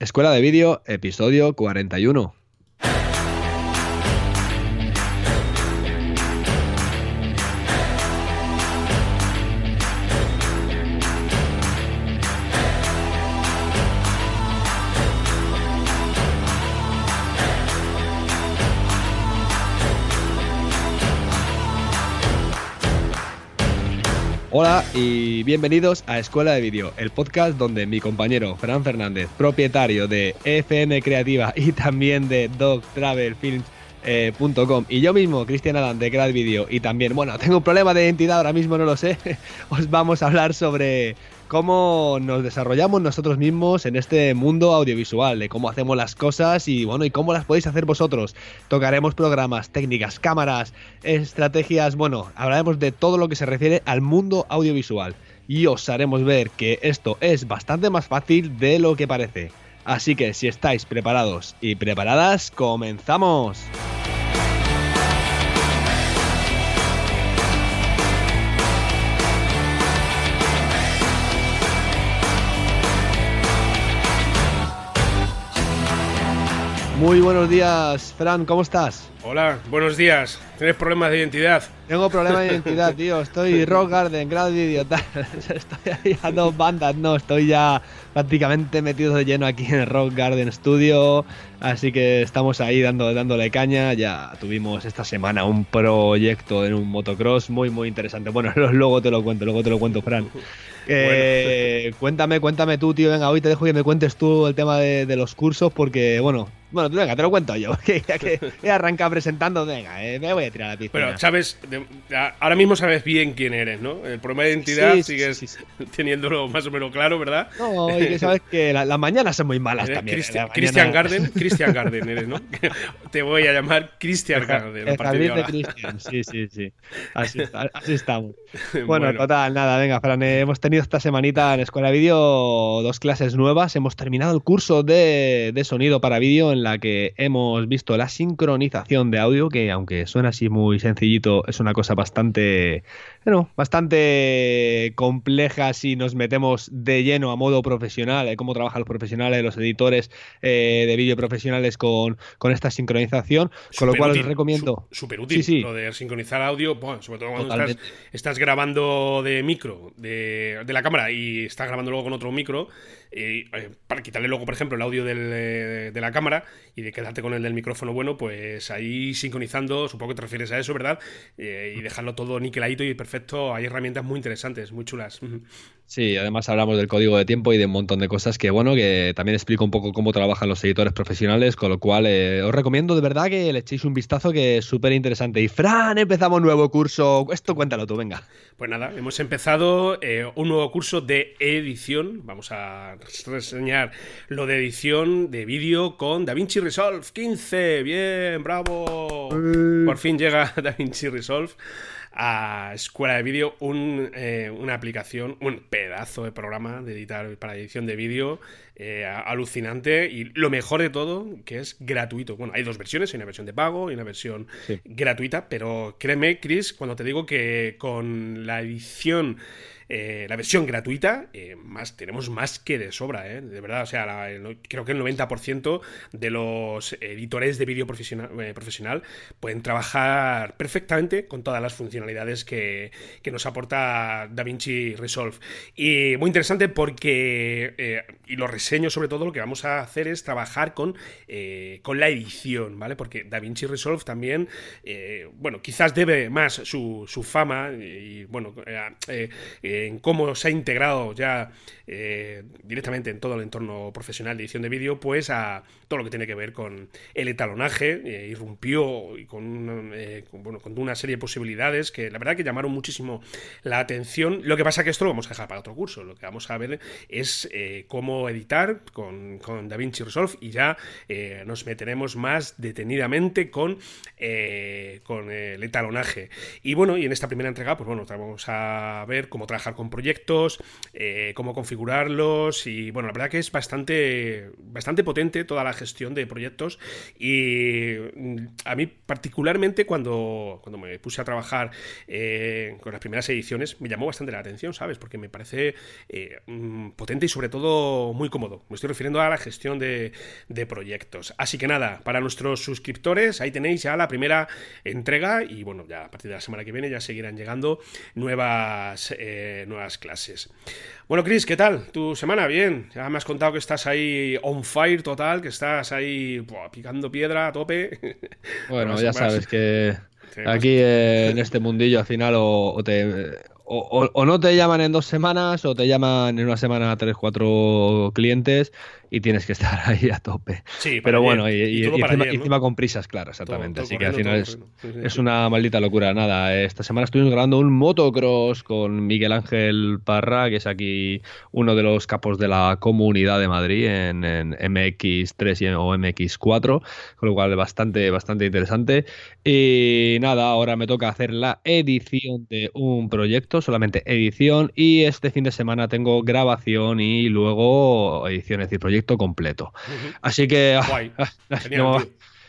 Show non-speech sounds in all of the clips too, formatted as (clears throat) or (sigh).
Escuela de Vídeo, episodio 41. Y bienvenidos a Escuela de Vídeo, el podcast donde mi compañero Fran Fernández, propietario de FM Creativa y también de eh, y yo mismo, Cristian Adán de Grad Video y también, bueno, tengo un problema de identidad ahora mismo, no lo sé, (laughs) os vamos a hablar sobre cómo nos desarrollamos nosotros mismos en este mundo audiovisual, de cómo hacemos las cosas y bueno, y cómo las podéis hacer vosotros. Tocaremos programas, técnicas, cámaras, estrategias, bueno, hablaremos de todo lo que se refiere al mundo audiovisual y os haremos ver que esto es bastante más fácil de lo que parece. Así que si estáis preparados y preparadas, comenzamos. Muy buenos días, Fran, ¿cómo estás? Hola, buenos días. ¿Tienes problemas de identidad? Tengo problemas de identidad, (laughs) tío. Estoy Rock Garden, grado de idiota. (laughs) Estoy ahí a dos bandas, no. Estoy ya prácticamente metido de lleno aquí en el Rock Garden Studio. Así que estamos ahí dando, dándole caña. Ya tuvimos esta semana un proyecto en un motocross muy, muy interesante. Bueno, (laughs) luego te lo cuento, luego te lo cuento, Fran. Eh, cuéntame, cuéntame tú, tío. Venga, hoy te dejo que me cuentes tú el tema de, los cursos porque, bueno, bueno, venga, te lo cuento yo. (laughs) Que, que he arrancado presentando, venga, eh, me voy a tirar a la piscina. Pero, sabes, ahora mismo sabes bien quién eres, ¿no? El problema de identidad sigues (laughs) teniéndolo más o menos claro, ¿verdad? No, y que sabes que las mañanas son muy malas también. ¿eh? Christian, Garden, Christian Garden eres, ¿no? (laughs) te voy a llamar Christian Garden. El jardín de, Christian, sí, sí, sí. Así, así estamos. Bueno, total, nada, venga, Fran, eh, hemos tenido esta semanita en Escuela Vídeo dos clases nuevas. Hemos terminado el curso de, de sonido para vídeo en la que hemos visto la sincronización de audio, que aunque suena así muy sencillito, es una cosa bastante bueno, bastante compleja si nos metemos de lleno a modo profesional, eh, cómo trabajan los profesionales, los editores eh, de vídeo profesionales con, con, esta sincronización, con lo cual os recomiendo. Súper útil lo de sincronizar audio, bueno, sobre todo cuando estás, estás, grabando de micro, de, de la cámara y estás grabando luego con otro micro, eh, para quitarle luego, por ejemplo, el audio de la cámara y de quedarte con el del micrófono bueno, pues ahí sincronizando, supongo que te refieres a eso, ¿verdad? Eh, y dejarlo todo niqueladito y perfecto. Hay herramientas muy interesantes, muy chulas. Sí, además hablamos del código de tiempo y de un montón de cosas que, bueno, que también explico un poco cómo trabajan los editores profesionales, con lo cual eh, os recomiendo de verdad que le echéis un vistazo que es súper interesante. Y Fran, empezamos un nuevo curso. Esto cuéntalo tú, venga. Pues nada, hemos empezado eh, un nuevo curso de edición. Vamos a reseñar lo de edición de vídeo con DaVinci Resolve 15. Bien, bravo. Por fin llega (laughs) DaVinci Resolve a Escuela de Vídeo eh, una aplicación, un pedazo de programa de editar para edición de vídeo eh, alucinante y lo mejor de todo que es gratuito. Bueno, hay dos versiones, hay una versión de pago y una versión gratuita, pero créeme, Chris, cuando te digo que con la edición eh, la versión gratuita, eh, más, tenemos más que de sobra, ¿eh? de verdad. O sea, creo que el 90% de los editores de vídeo profesional, profesional, pueden trabajar perfectamente con todas las funcionalidades que, nos aporta DaVinci Resolve. Y muy interesante porque, y lo reseño sobre todo, lo que vamos a hacer es trabajar con, con la edición, ¿vale? Porque DaVinci Resolve también, bueno, quizás debe más su, su fama y, bueno, en cómo se ha integrado ya eh, directamente en todo el entorno profesional de edición de vídeo, pues a todo lo que tiene que ver con el etalonaje, eh, irrumpió y con, eh, bueno, con una serie de posibilidades que la verdad que llamaron muchísimo la atención. Lo que pasa que esto lo vamos a dejar para otro curso, lo que vamos a ver es cómo editar con, con DaVinci Resolve y ya nos meteremos más detenidamente con, con el etalonaje. Y bueno, y en esta primera entrega, pues bueno, vamos a ver cómo trabajar con proyectos, eh, cómo configurarlos y bueno, la verdad que es bastante, bastante potente toda la gestión de proyectos y mm, a mí particularmente cuando, cuando me puse a trabajar con las primeras ediciones me llamó bastante la atención, ¿sabes? Porque me parece mm, potente y sobre todo muy cómodo. Me estoy refiriendo a la gestión de, de proyectos. Así que nada, para nuestros suscriptores, ahí tenéis ya la primera entrega y bueno, ya a partir de la semana que viene ya seguirán llegando nuevas, eh, nuevas clases. Bueno, Chris, ¿qué tal? ¿Tu semana? Bien. Ya me has contado que estás ahí on fire total, que estás ahí picando piedra a tope. (laughs) Bueno, ya sabes que aquí eh, en este mundillo al final o, te, o, no te llaman en dos semanas o te llaman en una semana tres, cuatro clientes y tienes que estar (laughs) ahí a tope. Sí, pero bueno, y, encima, con prisas, claro, exactamente. Así que al final es, una maldita locura. Nada, esta semana estuvimos grabando un motocross con Miguel Ángel Parra, que es aquí uno de los capos de la comunidad de Madrid en, MX3 o MX4, con lo cual bastante, bastante interesante. Y nada, ahora me toca hacer la edición de un proyecto, solamente edición, y este fin de semana tengo grabación y luego edición, es decir, proyecto completo. Así que... Ah,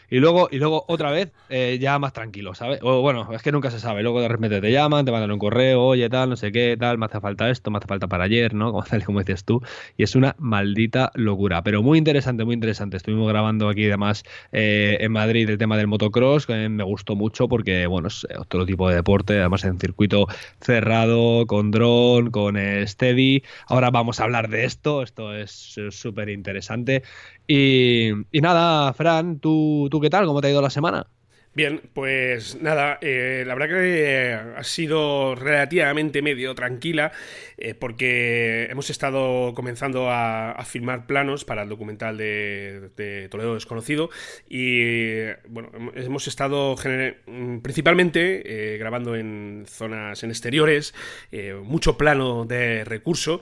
y luego, y luego otra vez, eh, ya más tranquilo, ¿sabes? O bueno, es que nunca se sabe. Luego de repente te llaman, te mandan un correo, oye, tal, no sé qué, tal, me hace falta esto, me hace falta para ayer, ¿no? (laughs) Como, tal, como dices tú. Y es una maldita locura. Pero muy interesante, muy interesante. Estuvimos grabando aquí, además, eh, en Madrid el tema del motocross, que me gustó mucho porque, bueno, es otro tipo de deporte, además en circuito cerrado, con dron, con steady. Ahora vamos a hablar de esto. Esto es súper interesante. Y, nada, Fran, ¿tú, ¿tú qué tal? ¿Cómo te ha ido la semana? Bien, pues nada, eh, la verdad que ha sido relativamente medio tranquila eh, porque hemos estado comenzando a, a, filmar planos para el documental de, Toledo Desconocido y bueno, hemos estado principalmente eh, grabando en zonas en exteriores, mucho plano de recurso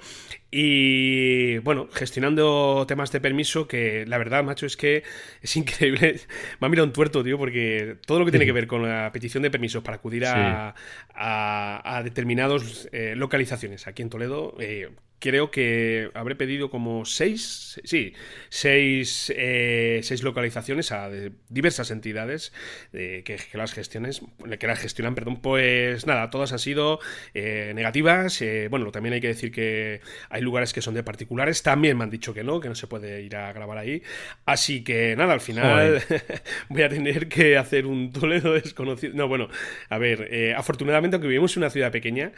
y bueno, gestionando temas de permiso que la verdad, macho, es que es increíble. (laughs) Me ha mirado un tuerto, tío, porque todo lo que tiene que ver con la petición de permisos para acudir a, a, determinadas eh, localizaciones aquí en Toledo, eh, creo que habré pedido como seis, sí, seis, eh, seis localizaciones a diversas entidades que, que, las gestiones, que las gestionan, perdón, pues nada, todas han sido eh, negativas. Eh, bueno, también hay que decir que hay lugares que son de particulares, también me han dicho que no, que no se puede ir a grabar ahí. Así que nada, al final (laughs) voy a tener que hacer un Toledo desconocido. No, bueno, a ver, afortunadamente, aunque vivimos en una ciudad pequeña,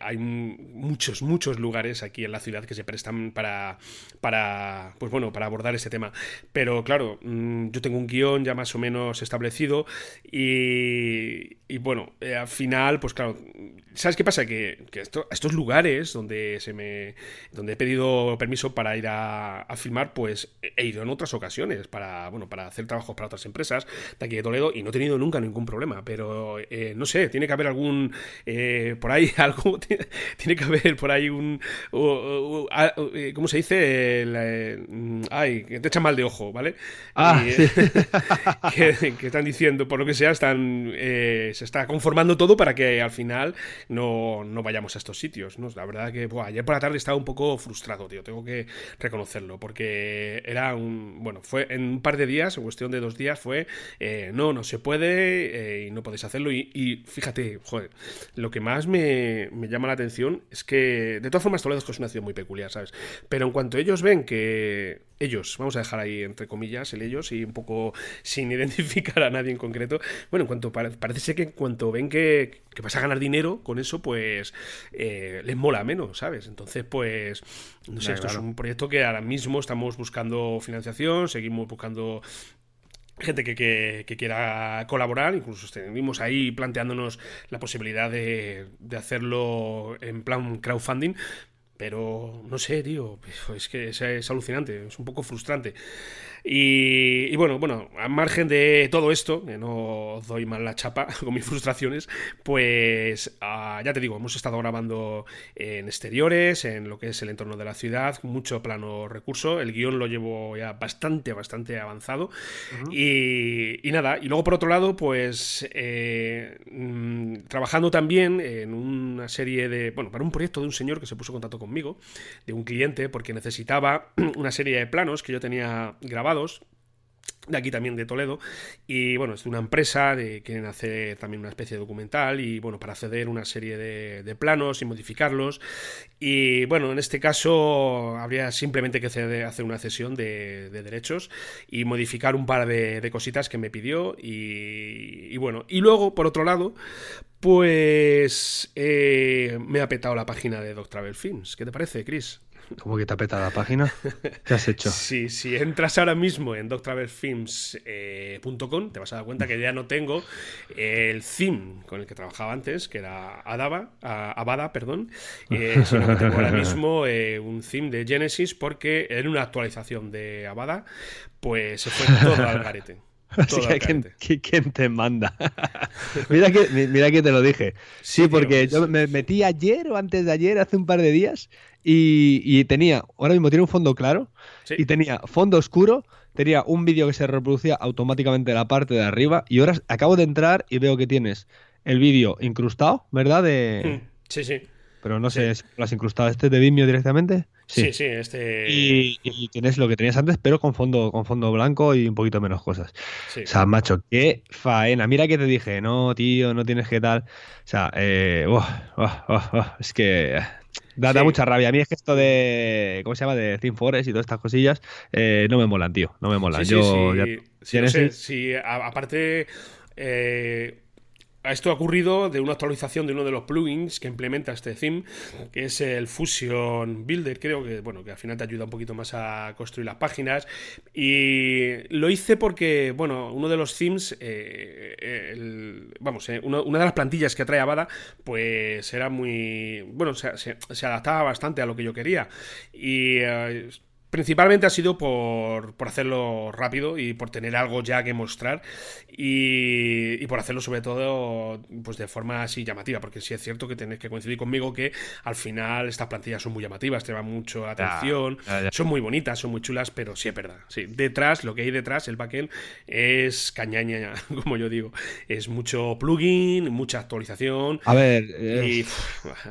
hay muchos, muchos lugares aquí en la ciudad que se prestan para, para, pues bueno, para abordar este tema. Pero claro, mm, yo tengo un guion ya más o menos establecido y, y bueno, eh, al final, pues claro, ¿sabes qué pasa? Que, que estos lugares donde se me donde he pedido permiso para ir a, a, filmar, pues he ido en otras ocasiones para, bueno, para hacer trabajos para otras empresas de aquí de Toledo y no he tenido nunca ningún problema. Pero eh, no sé, tiene que haber algún eh, por ahí (laughs) algo, tiene que haber por ahí un, ¿cómo se dice? ay, que te echan mal de ojo, ¿vale? Ah, (laughs) que, que, están diciendo, por lo que sea, están se está conformando todo para que al final no, vayamos a estos sitios. ¿no? La verdad que ayer por la tarde estaba un poco frustrado, tío, tengo que reconocerlo, porque era un, bueno, fue en un par de días, en cuestión de dos días, fue, eh, no, no se puede eh, y no podéis hacerlo. Y, fíjate, joder, lo que más me, llama la atención es que, de todas formas, Toledo es una ciudad muy peculiar, ¿sabes? Pero en cuanto ellos ven que ellos, vamos a dejar ahí entre comillas el ellos y un poco sin (laughs) identificar a nadie en concreto, bueno, en cuanto parece ser que en cuanto ven que, vas a ganar dinero con eso, pues eh, les mola menos, ¿sabes? Entonces, pues, no sé, esto es un proyecto que ahora mismo estamos buscando financiación, seguimos buscando gente que, que, quiera colaborar, incluso estuvimos ahí planteándonos la posibilidad de, de hacerlo en plan crowdfunding, Pero no sé, tío, es que es, alucinante, es un poco frustrante. Y, bueno, bueno, a margen de todo esto, que no doy mal la chapa (laughs) con mis frustraciones, pues ah, ya te digo, hemos estado grabando en exteriores, en lo que es el entorno de la ciudad, mucho plano recurso, el guion lo llevo ya bastante, bastante avanzado. y, nada, y luego por otro lado, pues eh, mm, trabajando también en una serie de, bueno, para un proyecto de un señor que se puso en contacto conmigo, de un cliente, porque necesitaba (clears throat) una serie de planos que yo tenía grabados de aquí también de Toledo y bueno es de una empresa de quieren hacer también una especie de documental y bueno para acceder una serie de, planos y modificarlos. Y bueno en este caso habría simplemente que hacer una cesión de, derechos y modificar un par de, cositas que me pidió y, bueno y luego por otro lado pues eh, me ha petado la página de Doc Travel Films ¿qué te parece Chris? ¿Cómo que te ha petado la página? ¿Qué has hecho? (laughs) Sí, si entras ahora mismo en doctravelfilms.com, eh, te vas a dar cuenta que ya no tengo el theme con el que trabajaba antes, que era Adaba, Avada, perdón, eh, sino que tengo ahora mismo eh, un theme de Genesis porque en una actualización de Avada, pues se fue todo al (laughs) garete. (laughs) ¿quién, te manda? (laughs) mira, que, mira que te lo dije. Sí, porque yo me metí ayer o antes de ayer, hace un par de días, y, tenía, ahora mismo tiene un fondo claro, y tenía fondo oscuro, tenía un vídeo que se reproducía automáticamente en la parte de arriba, y ahora acabo de entrar y veo que tienes el vídeo incrustado, ¿verdad? De... Sí, sí. Pero no sé si lo has incrustado este de Vimeo directamente. Sí, sí, este. Y, tienes lo que tenías antes, pero con fondo, con fondo blanco y un poquito menos cosas. O sea, macho, qué faena. Mira que te dije, no, tío, no tienes que tal. O sea, eh, es que Da, mucha rabia. A mí es que esto de. ¿Cómo se llama? De Team Forest y todas estas cosillas eh, no me molan, tío. No me molan. Yo. Sí, ya, sí, aparte. Eh, esto ha ocurrido de una actualización de uno de los plugins que implementa este theme, que es el Fusion Builder, creo que, bueno, que al final te ayuda un poquito más a construir las páginas. Y lo hice porque, bueno, uno de los themes, eh, vamos, eh, una, de las plantillas que trae Avada, pues era muy, bueno, se, adaptaba bastante a lo que yo quería. Y eh, Principalmente ha sido por, hacerlo rápido y por tener algo ya que mostrar y, por hacerlo sobre todo pues de forma así llamativa, porque sí es cierto que tenéis que coincidir conmigo que al final estas plantillas son muy llamativas, te van mucho la atención, son muy bonitas, son muy chulas, pero sí es verdad. Sí, detrás, lo que hay detrás, el backend, es cañaña, (laughs) como yo digo. Es mucho plugin, mucha actualización. A ver,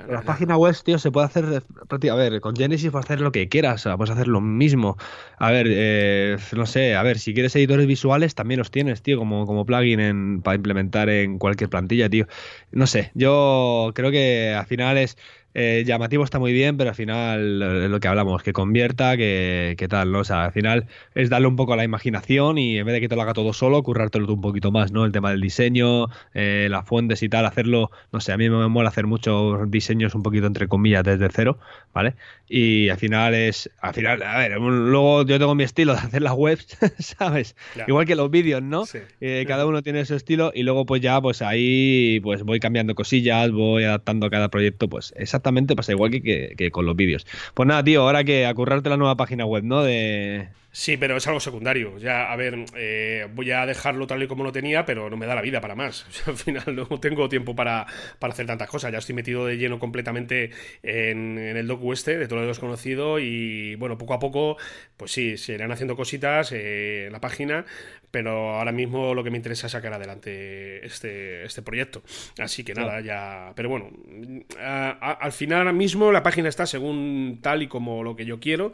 la página web, tío, se puede hacer, a ver, con Genesis puedes hacer lo que quieras, o sea, puedes hacer lo mismo. A ver, eh, no sé, a ver, si quieres editores visuales también los tienes, tío, como, como plugin para implementar en cualquier plantilla, tío. No sé, yo creo que al final es eh, llamativo está muy bien, pero al final es lo que hablamos, que convierta, que, tal, ¿no? O sea, al final es darle un poco a la imaginación y en vez de que te lo haga todo solo, currártelo tú un poquito más, ¿no? El tema del diseño, eh, las fuentes y tal, hacerlo, no sé, a mí me mola hacer muchos diseños un poquito entre comillas desde cero, ¿vale? Y al final es, al final, a ver, luego yo tengo mi estilo de hacer las webs, (laughs) ¿sabes? Igual que los vídeos, ¿no? Eh, cada uno tiene su estilo y luego pues ya, pues ahí, pues voy cambiando cosillas, voy adaptando a cada proyecto, pues exactamente exactamente pasa igual que, con los vídeos. Pues nada, tío, ahora que acurrarte la nueva página web, ¿no? De, Sí, pero es algo secundario. Ya, a ver, eh, voy a dejarlo tal y como lo tenía, pero no me da la vida para más. (laughs) al final no tengo tiempo para, hacer tantas cosas. Ya estoy metido de lleno completamente en, el docu este de Toledo Desconocido y bueno, poco a poco, pues sí, se irán haciendo cositas eh, en la página, pero ahora mismo lo que me interesa es sacar adelante este, este proyecto. Así que nada, ya. Pero bueno, al final ahora mismo la página está según tal y como lo que yo quiero,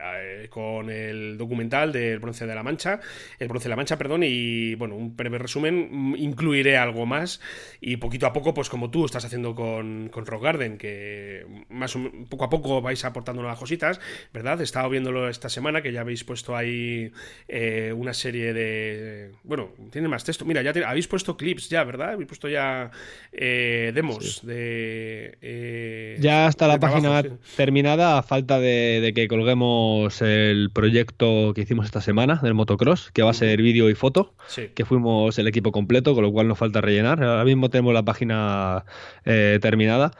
eh, con el documental del Bronce de la Mancha, el Bronce de la Mancha, perdón, y bueno, un breve resumen, mm, incluiré algo más y poquito a poco, pues como tú estás haciendo con, con Rock Garden, que más poco a poco vais aportando nuevas cositas, ¿verdad? He estado viéndolo esta semana, que ya habéis puesto ahí eh, una serie de... Bueno, tiene más texto. Mira, ya habéis puesto clips ya, ¿verdad? Habéis puesto ya eh, demos de... ya está la página terminada, a falta de que colguemos el proyecto que hicimos esta semana del motocross, que va a ser vídeo y foto, que fuimos el equipo completo, con lo cual nos falta rellenar. Ahora mismo tenemos la página eh, terminada.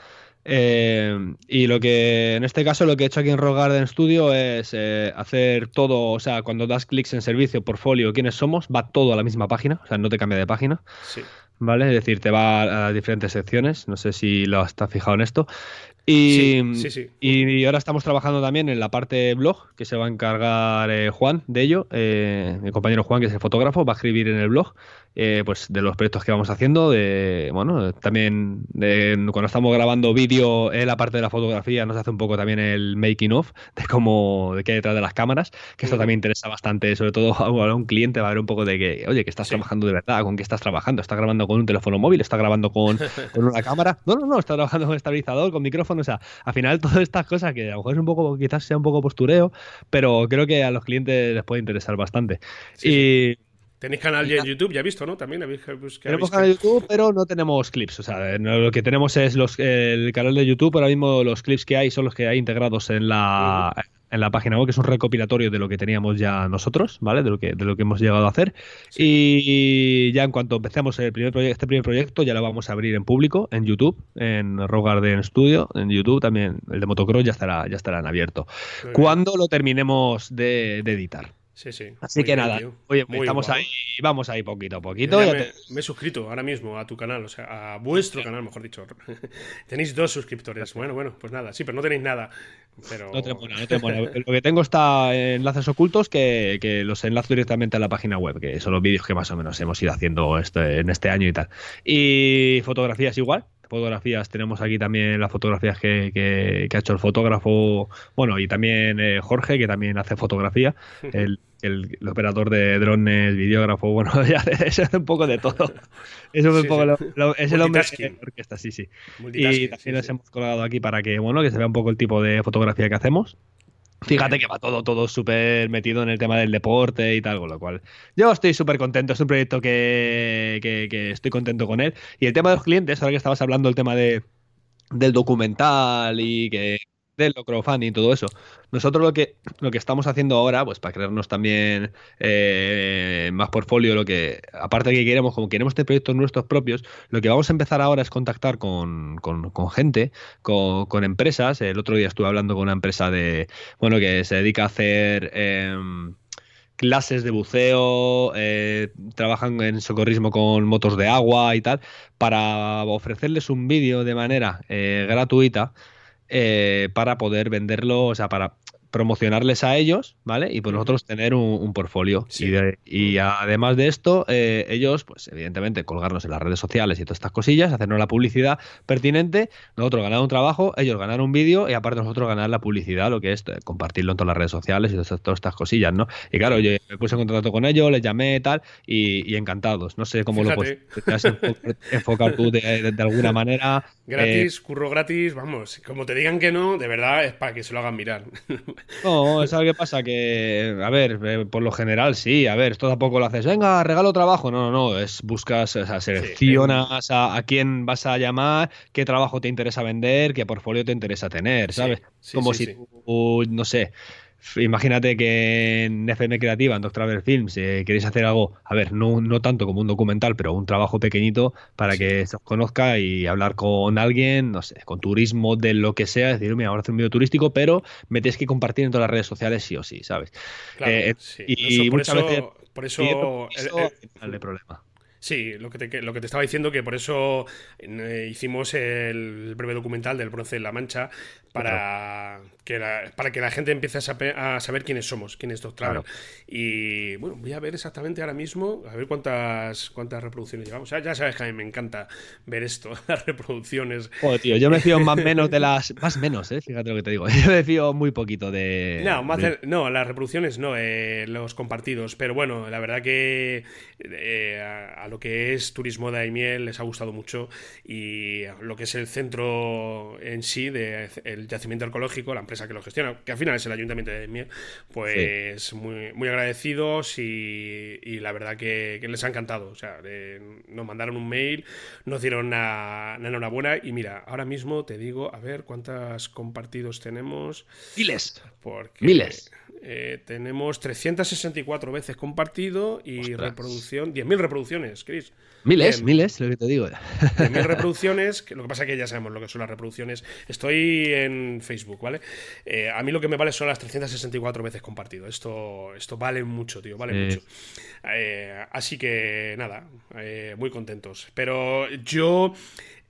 Eh, y lo que en este caso lo que he hecho aquí en Rock Garden Studio es eh, hacer todo, o sea, cuando das clics en servicio, portfolio, quiénes somos, va todo a la misma página, o sea, no te cambia de página. Sí. ¿Vale? Es decir, te va a diferentes secciones, no sé si lo has fijado en esto. Y, sí, sí, y ahora estamos trabajando también en la parte blog, que se va a encargar eh, Juan de ello. Eh, mi compañero Juan, que es el fotógrafo, va a escribir en el blog eh, pues de los proyectos que vamos haciendo. De, bueno, también de, cuando estamos grabando vídeo, en la parte de la fotografía nos hace un poco también el making of de cómo de qué hay detrás de las cámaras, que esto también interesa bastante, sobre todo a un cliente, va a ver un poco de que, oye, que estás trabajando de verdad, con qué estás trabajando, estás grabando con un teléfono móvil, estás grabando con, (laughs) con una cámara. No, no, no, estás trabajando con estabilizador, con micrófono, o sea, al final (laughs) todas estas cosas que a lo mejor es un poco, quizás sea un poco postureo, pero creo que a los clientes les puede interesar bastante. y Tenéis canal en YouTube, ya he visto, ¿no? También habéis, Tenemos canal de YouTube, pero no tenemos clips. O sea, lo que tenemos es los, el canal de YouTube. Ahora mismo los clips que hay son los que hay integrados en la, en la página web, que es un recopilatorio de lo que teníamos ya nosotros, ¿vale? De lo que, de lo que hemos llegado a hacer. Y ya en cuanto empecemos el primer este primer proyecto, ya lo vamos a abrir en público, en YouTube, en Rogarden Studio, en YouTube también, el de Motocross ya estará, ya estará en abierto. Cuando lo terminemos de editar. Sí, sí. Así que nada, oye, estamos ahí, vamos ahí poquito a poquito. Me, he suscrito ahora mismo a tu canal, o sea, a vuestro canal, mejor dicho. (laughs) tenéis dos suscriptores. Bueno, bueno, pues nada, sí, pero no tenéis nada. Pero... No tenemos nada, no tenemos nada. (laughs) Lo que tengo está enlaces ocultos que, que, los enlazo directamente a la página web, que son los vídeos que más o menos hemos ido haciendo este, en este año y tal. Y fotografías igual, fotografías. Tenemos aquí también las fotografías que, que, ha hecho el fotógrafo, bueno, y también eh, Jorge, que también hace fotografía. (laughs) El, el, operador de drones, videógrafo, bueno, (laughs) ya es un poco de todo. Es un poco lo, es el hombre de orquesta, sí, sí. Y también les hemos colgado aquí para que, bueno, que se vea un poco el tipo de fotografía que hacemos. Fíjate que va todo, todo súper metido en el tema del deporte y tal, con lo cual yo estoy súper contento, es un proyecto que, que, estoy contento con él. Y el tema de los clientes, ahora que estabas hablando del tema de, del documental y que del crowdfunding y todo eso. Nosotros lo que, lo que estamos haciendo ahora, pues para crearnos también eh, más portfolio, lo que, aparte de que queremos, como queremos tener proyectos nuestros propios, lo que vamos a empezar ahora es contactar con, gente, con, empresas. El otro día estuve hablando con una empresa de, bueno, que se dedica a hacer... Em, clases de buceo, eh, trabajan en socorrismo con motos de agua y tal, para ofrecerles un vídeo de manera eh, gratuita eh, para poder venderlo, o sea, para promocionarles a ellos, ¿vale? Y pues nosotros tener un, portfolio. Y, además de esto, eh, ellos, pues evidentemente, colgarnos en las redes sociales y todas estas cosillas, hacernos la publicidad pertinente, nosotros ganar un trabajo, ellos ganar un vídeo y aparte nosotros ganar la publicidad, lo que es eh, compartirlo en todas las redes sociales y todas, estas cosillas, ¿no? Y claro, yo me puse en contacto con ellos, les llamé y tal, y, encantados. No sé cómo lo puedes enfocar tú de, alguna manera. Gratis, eh, curro gratis, vamos, como te digan que no, de verdad es para que se lo hagan mirar. No, ¿sabes qué pasa? Que, a ver, eh, por lo general sí, a ver, esto tampoco lo haces, venga, regalo trabajo. No, no, no, es buscas, o sea, seleccionas a, quién vas a llamar, qué trabajo te interesa vender, qué portfolio te interesa tener, ¿sabes? Como si tú, no sé, Imagínate que en FM Creativa, en Doctor Films, eh, queréis hacer algo, a ver, no, no tanto como un documental, pero un trabajo pequeñito para que se os conozca y hablar con alguien, no sé, con turismo, de lo que sea, decir, mira, ahora hacer un video turístico, pero me tenéis que compartir en todas las redes sociales sí o sí, ¿sabes? Eh, y, muchas veces. Por eso. el problema. Sí, lo que, te, lo que te estaba diciendo, que por eso eh, hicimos el breve documental del bronce de la Mancha, para, que la, para que la gente empiece a saber, quiénes somos, quién es Y bueno, voy a ver exactamente ahora mismo, a ver cuántas, cuántas reproducciones llevamos. ya sabes que a mí me encanta ver esto, (laughs) las reproducciones. Joder, tío, yo me fío más (laughs) menos de las. Más menos, ¿eh? Fíjate lo que te digo. (laughs) Yo me fío muy poquito de. No, no las reproducciones no, eh, los compartidos. Pero bueno, la verdad que eh, a, lo que es Turismo de Aimiel les ha gustado mucho y lo que es el centro en sí, de, el del yacimiento arqueológico, la empresa que lo gestiona, que al final es el ayuntamiento de Miel, pues muy, muy agradecidos y, la verdad que, les ha encantado. O sea, nos mandaron un mail, nos dieron una, enhorabuena y mira, ahora mismo te digo, a ver cuántas compartidos tenemos. Miles. Porque, Miles. Eh, tenemos 364 veces compartido y reproducción, 10.000 reproducciones, Chris. Miles, miles, lo que te digo. 10.000 reproducciones, que lo que pasa es que ya sabemos lo que son las reproducciones. Estoy en Facebook, ¿vale? Eh, a mí lo que me vale son las 364 veces compartido. Esto, esto vale mucho, tío, vale mucho. Eh, así que nada, muy contentos. Pero yo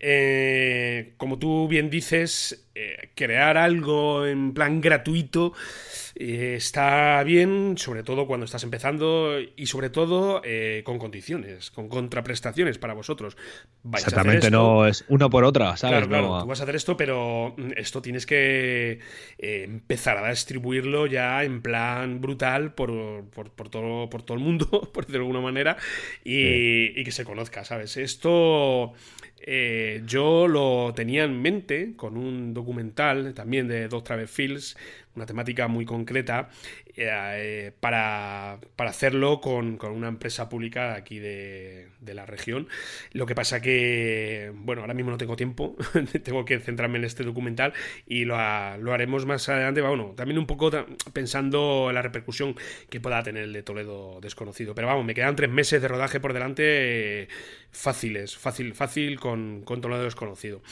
eh, como tú bien dices, eh, crear algo en plan gratuito eh, está bien, sobre todo cuando estás empezando y sobre todo con condiciones, con contraprestaciones para vosotros. Exactamente, no es uno por otra, ¿sabes? Claro, claro, tú vas a hacer esto, pero mm, esto tienes que empezar a distribuirlo ya en plan brutal por, todo, por todo el mundo, (laughs) por decirlo de alguna manera, y, y que se conozca, ¿sabes? Esto eh, yo lo tenía en mente con un documental también de Dos Travel Fields, una temática muy concreta, eh, para, hacerlo con, una empresa pública aquí de, la región. Lo que pasa que, bueno, ahora mismo no tengo tiempo, (laughs) tengo que centrarme en este documental y lo, lo haremos más adelante. Bueno, también un poco pensando en la repercusión que pueda tener el de Toledo desconocido. Pero vamos, me quedan tres meses de rodaje por delante fáciles, fácil, fácil con, con Toledo desconocido.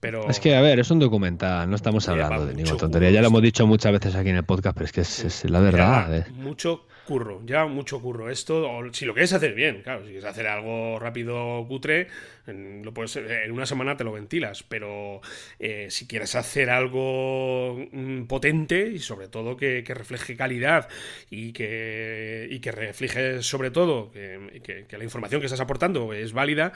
Pero... Es que, a ver, es un documental, no estamos hablando de ninguna tontería. Ya lo hemos dicho muchas veces aquí en el podcast, pero es que es, la verdad. Eh. Mucho curro, ya mucho curro. Esto, si lo quieres hacer bien, claro, si quieres hacer algo rápido, cutre, en, lo puedes, en una semana te lo ventilas, pero eh, si quieres hacer algo mm, potente y sobre todo que, refleje calidad y que, y que refleje sobre todo que la información que estás aportando es válida,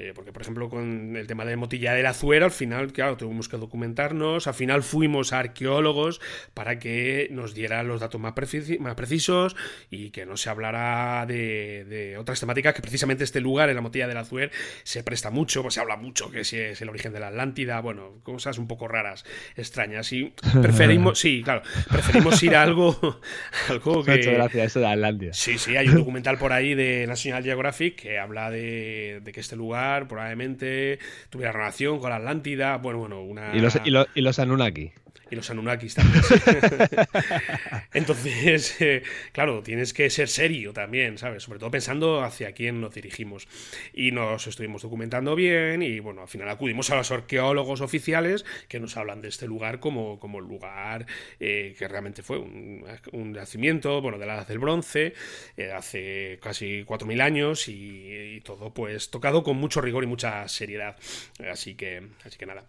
eh, porque, por ejemplo, con el tema de Motilla del Azuero, al final, claro, tuvimos que documentarnos. Al final fuimos a arqueólogos para que nos dieran los datos más, más precisos y que no se hablara de, otras temáticas que precisamente este lugar, en la Motilla del Azuero, se presta mucho. Pues se habla mucho que si es el origen de la Atlántida, bueno, cosas un poco raras, extrañas. Y (laughs) preferimos, sí, claro, preferimos ir a algo, (laughs) algo que. Muchas gracias, eso de Atlántida. Sí, sí, hay un documental por ahí de National Geographic que habla de que este lugar probablemente tuviera relación con la Atlántida. Bueno, bueno, una. Y los, y los, y los Anunnaki y los Anunnakis también. (laughs) Entonces, eh, claro, tienes que ser serio también, ¿sabes? Sobre todo pensando hacia quién nos dirigimos. Y nos estuvimos documentando bien y, bueno, al final acudimos a los arqueólogos oficiales que nos hablan de este lugar como, como lugar eh, que realmente fue un, un, nacimiento, bueno, de la edad del bronce, eh, hace casi 4.000 años y, y todo pues tocado con mucho rigor y mucha seriedad. Así que, así que nada.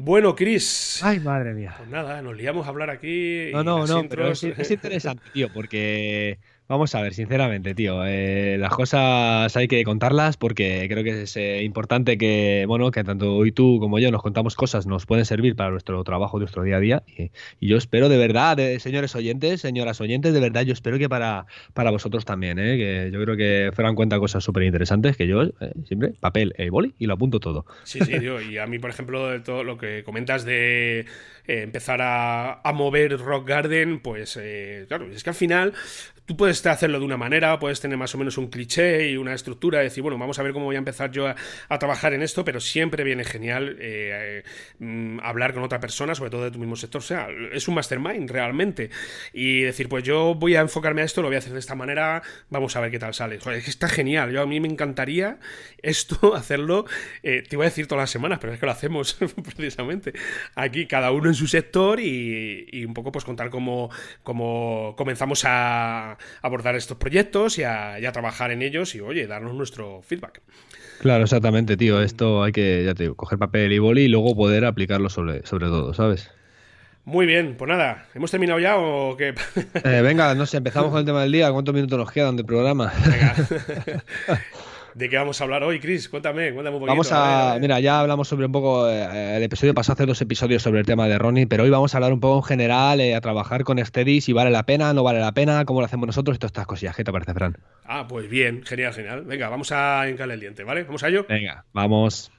Bueno, Chris. Ay, madre mía. Pues nada, nos liamos a hablar aquí. No, no, no, pero es, es interesante, tío, porque Vamos a ver, sinceramente, tío, eh, las cosas hay que contarlas porque creo que es eh, importante que, bueno, que tanto hoy tú como yo nos contamos cosas, nos pueden servir para nuestro trabajo, nuestro día a día. Y, yo espero de verdad, eh, señores oyentes, señoras oyentes, de verdad, yo espero que para, para vosotros también, que yo creo que fueran cuenta cosas súper interesantes que yo siempre, papel, y boli y lo apunto todo. Sí, sí, tío, y a mí, por ejemplo, de todo lo que comentas de empezar a, a, mover Rock Garden, pues claro, es que al final tú puedes hacerlo de una manera, puedes tener más o menos un cliché y una estructura, y decir, bueno, vamos a ver cómo voy a empezar yo a, trabajar en esto, pero siempre viene genial eh, mm, hablar con otra persona, sobre todo de tu mismo sector, o sea, es un mastermind realmente, y decir, pues yo voy a enfocarme a esto, lo voy a hacer de esta manera, vamos a ver qué tal sale. Joder, está genial, yo a mí me encantaría esto, (laughs) hacerlo, eh, te voy a decir todas las semanas, pero es que lo hacemos (laughs) precisamente. Aquí, cada uno en su sector y, un poco pues contar cómo, cómo comenzamos a abordar estos proyectos y a, trabajar en ellos y, oye, darnos nuestro feedback. Claro, exactamente, tío. Esto hay que, ya te digo, coger papel y boli y luego poder aplicarlo sobre, sobre todo, ¿sabes? Muy bien, pues nada, ¿hemos terminado ya o qué? Eh, venga, no sé, (laughs) empezamos con el tema del día. ¿Cuántos minutos nos quedan de programa? Venga. (laughs) ¿De qué vamos a hablar hoy, Chris? Cuéntame, cuéntame un poquito. Vamos a, mira, ya hablamos sobre un poco, eh, el episodio pasó hace dos episodios sobre el tema de Ronnie, pero hoy vamos a hablar un poco en general, eh, a trabajar con Steady, si vale la pena, no vale la pena, cómo lo hacemos nosotros y todas estas cosillas. ¿Qué te parece, Fran? Ah, pues bien, genial, genial. Venga, vamos a encarle el diente, ¿vale? ¿Vamos a ello? Venga, vamos.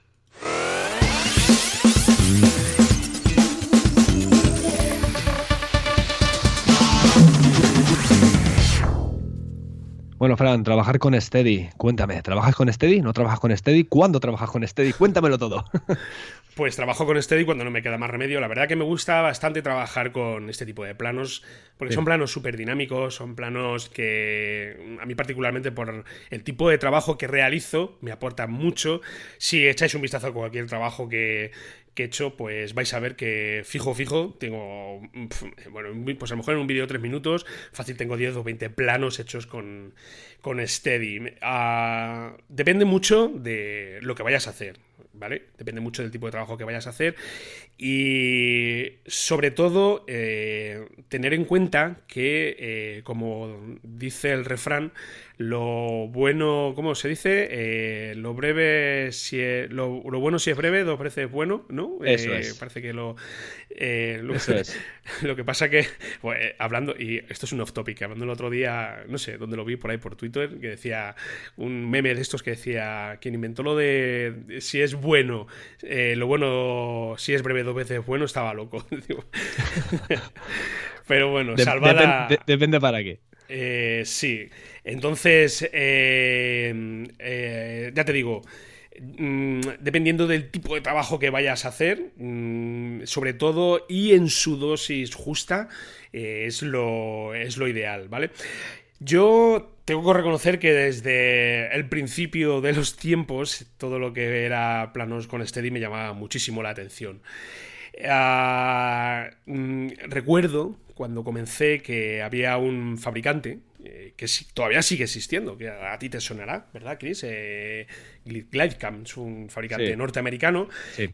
Bueno, Fran, trabajar con Steady. Cuéntame, ¿trabajas con Steady? ¿No trabajas con Steady? ¿Cuándo trabajas con Steady? Cuéntamelo todo. (laughs) Pues trabajo con Steady cuando no me queda más remedio. La verdad que me gusta bastante trabajar con este tipo de planos, porque son planos súper dinámicos, son planos que a mí particularmente por el tipo de trabajo que realizo me aportan mucho. Si echáis un vistazo a cualquier trabajo que, que he hecho, pues vais a ver que fijo, fijo, tengo, bueno, pues a lo mejor en un vídeo de 3 minutos, fácil tengo 10 o 20 planos hechos con, con Steady. Ah, depende mucho de lo que vayas a hacer. ¿vale? Depende mucho del tipo de trabajo que vayas a hacer. Y sobre todo, eh, tener en cuenta que, eh, como dice el refrán, lo bueno, ¿cómo se dice? Eh, lo breve, si es, lo, bueno si es breve, dos veces bueno, ¿no? Eso es. Parece que lo... lo, Eso (laughs) es. lo que pasa que, pues, hablando, y esto es un off topic, hablando el otro día, no sé, dónde lo vi por ahí por Twitter, que decía, un meme de estos que decía, quien inventó lo de si es bueno, lo bueno si es breve, veces bueno, estaba loco. (laughs) (laughs) Pero bueno, salvada. depende para qué. Eh, sí. Entonces, eh, eh, ya te digo, mm, dependiendo del tipo de trabajo que vayas a hacer, mm, sobre todo y en su dosis justa, es, lo, es lo ideal, ¿vale? Yo tengo que reconocer que desde el principio de los tiempos, todo lo que era planos con Steady me llamaba muchísimo la atención. Ah, mm, recuerdo cuando comencé que había un fabricante eh, que todavía sigue existiendo, que a, ti te sonará, ¿verdad, Chris? Eh, Glidecam es un fabricante norteamericano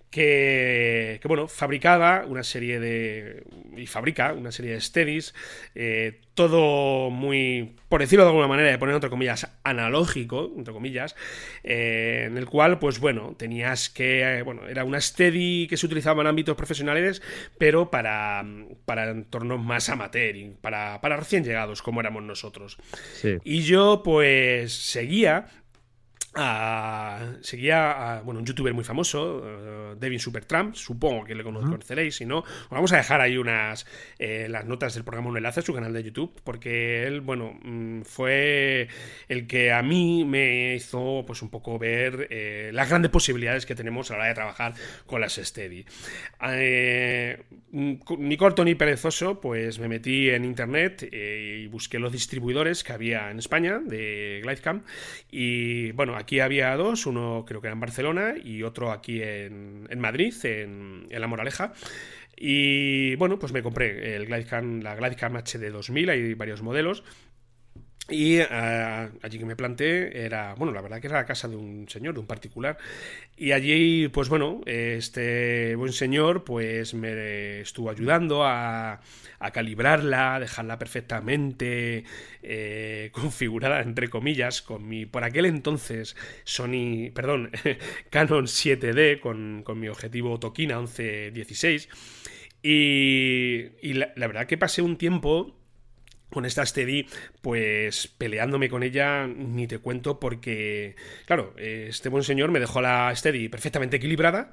que, bueno, fabricaba una serie de. y fabrica una serie de steadies, eh, todo muy, por decirlo de alguna manera, de poner entre comillas, analógico, entre comillas, eh, en el cual, pues bueno, tenías que. bueno, era una steady que se utilizaba en ámbitos profesionales, pero para, para entornos más amateur, para, para recién llegados, como éramos nosotros. Y yo, pues, seguía seguía a bueno, un youtuber muy famoso, uh, Devin Supertramp, supongo que le conoceréis, si no, vamos a dejar ahí unas eh, las notas del programa, un enlace a su canal de YouTube, porque él, bueno, mm, fue el que a mí me hizo pues un poco ver eh, las grandes posibilidades que tenemos a la hora de trabajar con las Steady. Eh, mm, ni corto ni perezoso, pues me metí en internet y busqué los distribuidores que había en España de Glidecam y bueno, aquí había dos, uno creo que era en Barcelona y otro aquí en, Madrid, en, La Moraleja. Y bueno, pues me compré el Glidecam, la Glidecam HD 2000, hay varios modelos. Y ah, allí que me planté era, bueno, la verdad que era la casa de un señor, de un particular. Y allí, pues bueno, este buen señor pues me estuvo ayudando a, a calibrarla, a dejarla perfectamente eh, (laughs) configurada, entre comillas, con mi, por aquel entonces, Sony, perdón, (laughs) Canon 7D, con, con mi objetivo Tokina 1116. Y, y la verdad que pasé un tiempo con esta Steady, pues peleándome con ella, ni te cuento, porque, claro, este buen señor me dejó la Steady perfectamente equilibrada,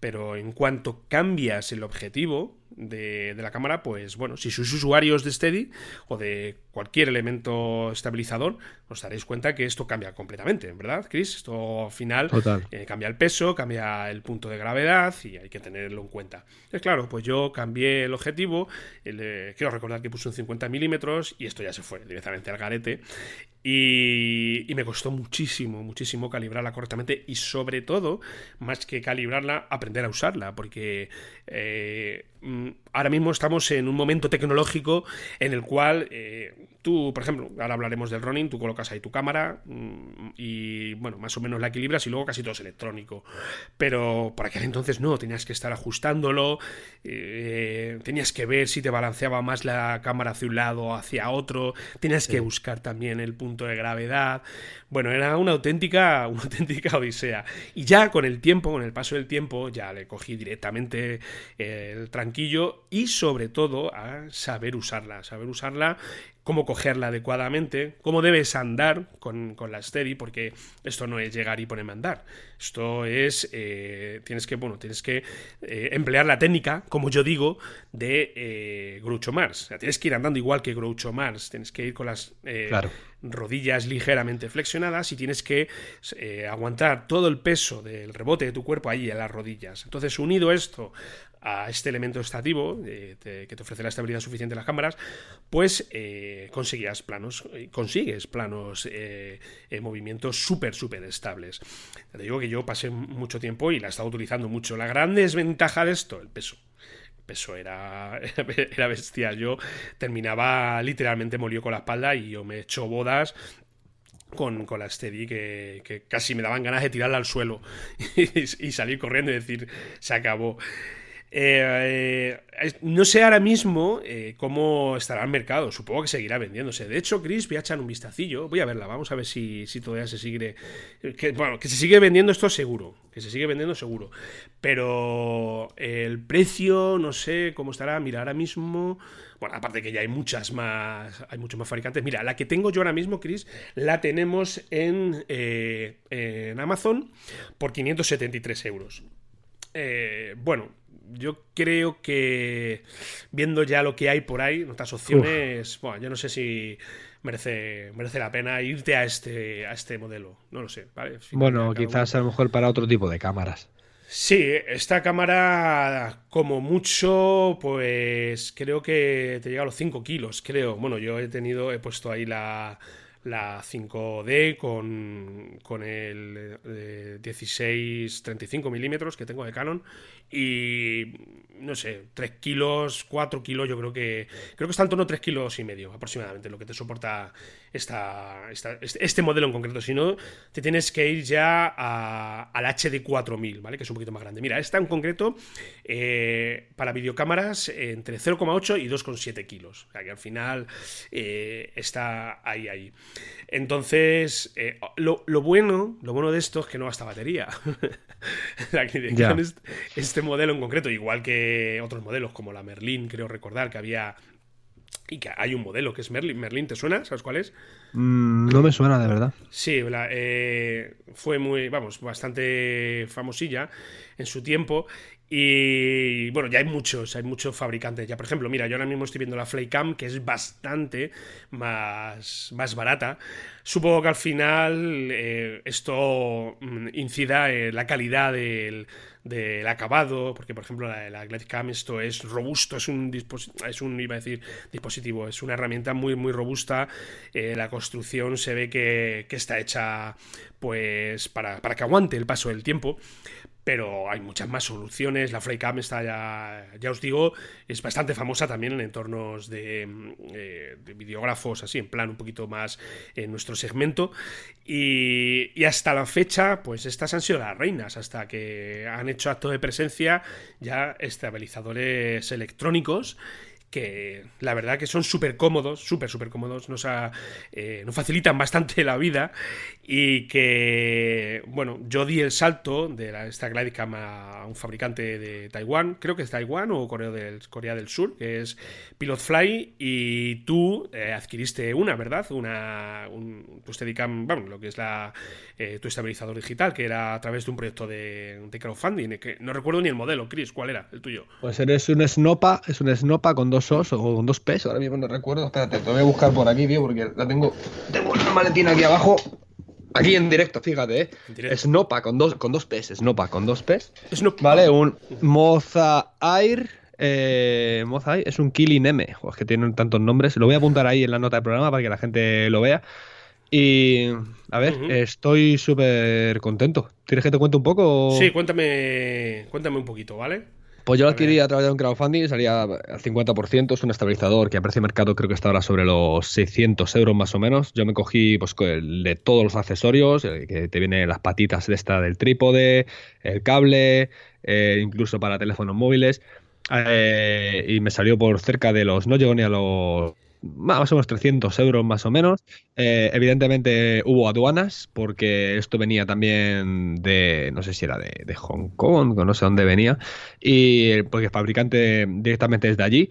pero en cuanto cambias el objetivo de, la cámara, pues bueno, si sois usuarios de Steady o de cualquier elemento estabilizador, os daréis cuenta que esto cambia completamente, ¿verdad, Chris? Esto al final eh, cambia el peso, cambia el punto de gravedad y hay que tenerlo en cuenta. Es claro, pues yo cambié el objetivo, quiero recordar que puse un 50 milímetros y esto ya se fue directamente al garete y, me costó muchísimo, muchísimo calibrarla correctamente y sobre todo, más que calibrarla, aprender a usarla, porque eh, mm, ahora mismo estamos en un momento tecnológico en el cual eh, tú, por ejemplo, ahora hablaremos del running, tú colocas ahí tu cámara mm, y, bueno, más o menos la equilibras y luego casi todo es electrónico. Pero por aquel entonces no, tenías que estar ajustándolo, eh, tenías que ver si te balanceaba más la cámara hacia un lado o hacia otro, tenías que buscar también el punto de gravedad. Bueno, era una auténtica, (laughs) una auténtica odisea. Y ya con el tiempo, con el paso del tiempo, ya le cogí directamente el tranquillo y sobre todo a saber usarla, saber usarla cómo cogerla adecuadamente, cómo debes andar con, la Steady, porque esto no es llegar y ponerme a andar. Esto es, eh, tienes que, bueno, tienes que eh, emplear la técnica, como yo digo, de eh, Groucho Mars. tienes que ir andando igual que Groucho Mars, tienes que ir con las rodillas ligeramente flexionadas y tienes que aguantar todo el peso del rebote de tu cuerpo ahí en las rodillas. Entonces, unido esto a este elemento estativo que te ofrece la estabilidad suficiente en las cámaras, pues eh, planos, eh, consigues planos eh, movimientos súper, súper estables. Te digo que yo pasé mucho tiempo y la he estado utilizando mucho. La gran desventaja de esto, el peso. El peso era, (laughs) era bestia. Yo terminaba literalmente molido con la espalda y yo me he hecho bodas con, con, la Steady que, casi me daban ganas de tirarla al suelo (laughs) y salir corriendo y decir, se acabó. Eh, eh, no sé ahora mismo eh, cómo estará el mercado. Supongo que seguirá vendiéndose. De hecho, Chris, voy a echar un vistacillo. Voy a verla. Vamos a ver si, todavía se sigue. Bueno, que se sigue vendiendo esto seguro. Que se sigue vendiendo seguro. Pero el precio, no sé cómo estará. Mira, ahora mismo. Bueno, aparte que ya hay muchas más. Hay muchos más fabricantes. Mira, la que tengo yo ahora mismo, Chris, la tenemos en, en Amazon por 573 euros. bueno, yo creo que viendo ya lo que hay por ahí, otras opciones, bueno, yo no sé si merece, merece la pena irte a este, a este modelo. No lo sé, Bueno, quizás a lo mejor para otro tipo de cámaras. Sí, esta cámara, como mucho, pues creo que te llega a los 5 kilos, creo. Bueno, yo he tenido, he puesto ahí la, la 5D con, con el 16-35 eh, milímetros que tengo de Canon y no sé, 3 kilos, 4 kilos, yo creo que creo que está en torno a 3 kilos y medio aproximadamente lo que te soporta esta, este, este, modelo en concreto. Si no, te tienes que ir ya al HD 4000, ¿vale? Que es un poquito más grande. Mira, esta en concreto, eh, para videocámaras, entre 0,8 y 2,7 kilos. O sea que al final eh, está ahí, ahí. Entonces, eh, lo, bueno, lo bueno de esto es que no gasta batería. (laughs) (laughs) este, este modelo en concreto, igual que otros modelos como la Merlin, creo recordar que había y que hay un modelo que es Merlin. Merlin, ¿te suena? ¿Sabes cuál es? Mm, no me suena, de verdad. Sí, eh, fue muy, vamos, bastante famosilla en su tiempo. Y bueno, ya hay muchos, hay muchos fabricantes. Ya, por ejemplo, mira, yo ahora mismo estoy viendo la Flycam, que es bastante más, más barata. Supongo que al final eh, esto mm, incida en la calidad del, del acabado, porque por ejemplo la, la esto es robusto, es un, es un, iba a decir, dispositivo, es una herramienta muy, muy robusta, eh, la construcción se ve que, que está hecha pues para, para que aguante el paso del tiempo pero hay muchas más soluciones. La Flycam está ya, ya os digo, es bastante famosa también en entornos de, eh, videógrafos, así, en plan un poquito más en nuestro segmento. Y, y, hasta la fecha, pues estas han sido las reinas, hasta que han hecho acto de presencia ya estabilizadores electrónicos que la verdad que son súper cómodos, súper, súper cómodos, nos, eh, nos facilitan bastante la vida y que, bueno, yo di el salto de la, esta Glidecam a un fabricante de Taiwán, creo que es Taiwán o Corea del, Corea del Sur, que es Pilotfly, y tú eh, adquiriste una, ¿verdad? Una, un, tu Steadicam, bueno, lo que es la, eh, tu estabilizador digital, que era a través de un proyecto de, de crowdfunding, que no recuerdo ni el modelo, Chris, ¿cuál era el tuyo? Pues eres un Snopa, es un Snopa con dos dos o con dos pesos, ahora mismo no recuerdo. Espérate, te voy a buscar por aquí, tío, porque la tengo. Tengo una maletina aquí abajo. Aquí en directo, fíjate, ¿eh? Snopa con dos, con dos P's, Snopa con dos P's. Vale, un Moza Air. Eh, Moza Air es un Killing M. es que tienen tantos nombres. Lo voy a apuntar ahí en la nota del programa para que la gente lo vea. Y a ver, estoy súper contento. ¿Quieres que te cuente un poco? Sí, cuéntame, cuéntame un poquito, ¿vale? Pues yo lo adquirí a través de un crowdfunding, salía al 50%, es un estabilizador que a precio de mercado creo que está ahora sobre los 600 euros más o menos. Yo me cogí pues de todos los accesorios, que te vienen las patitas de esta del trípode, el cable, eh, incluso para teléfonos móviles, eh, y me salió por cerca de los, no llegó ni a los más o menos 300 euros más o menos. Eh, evidentemente hubo aduanas porque esto venía también de, no sé si era de, de Hong Kong o no sé dónde venía, y porque el fabricante directamente es de allí.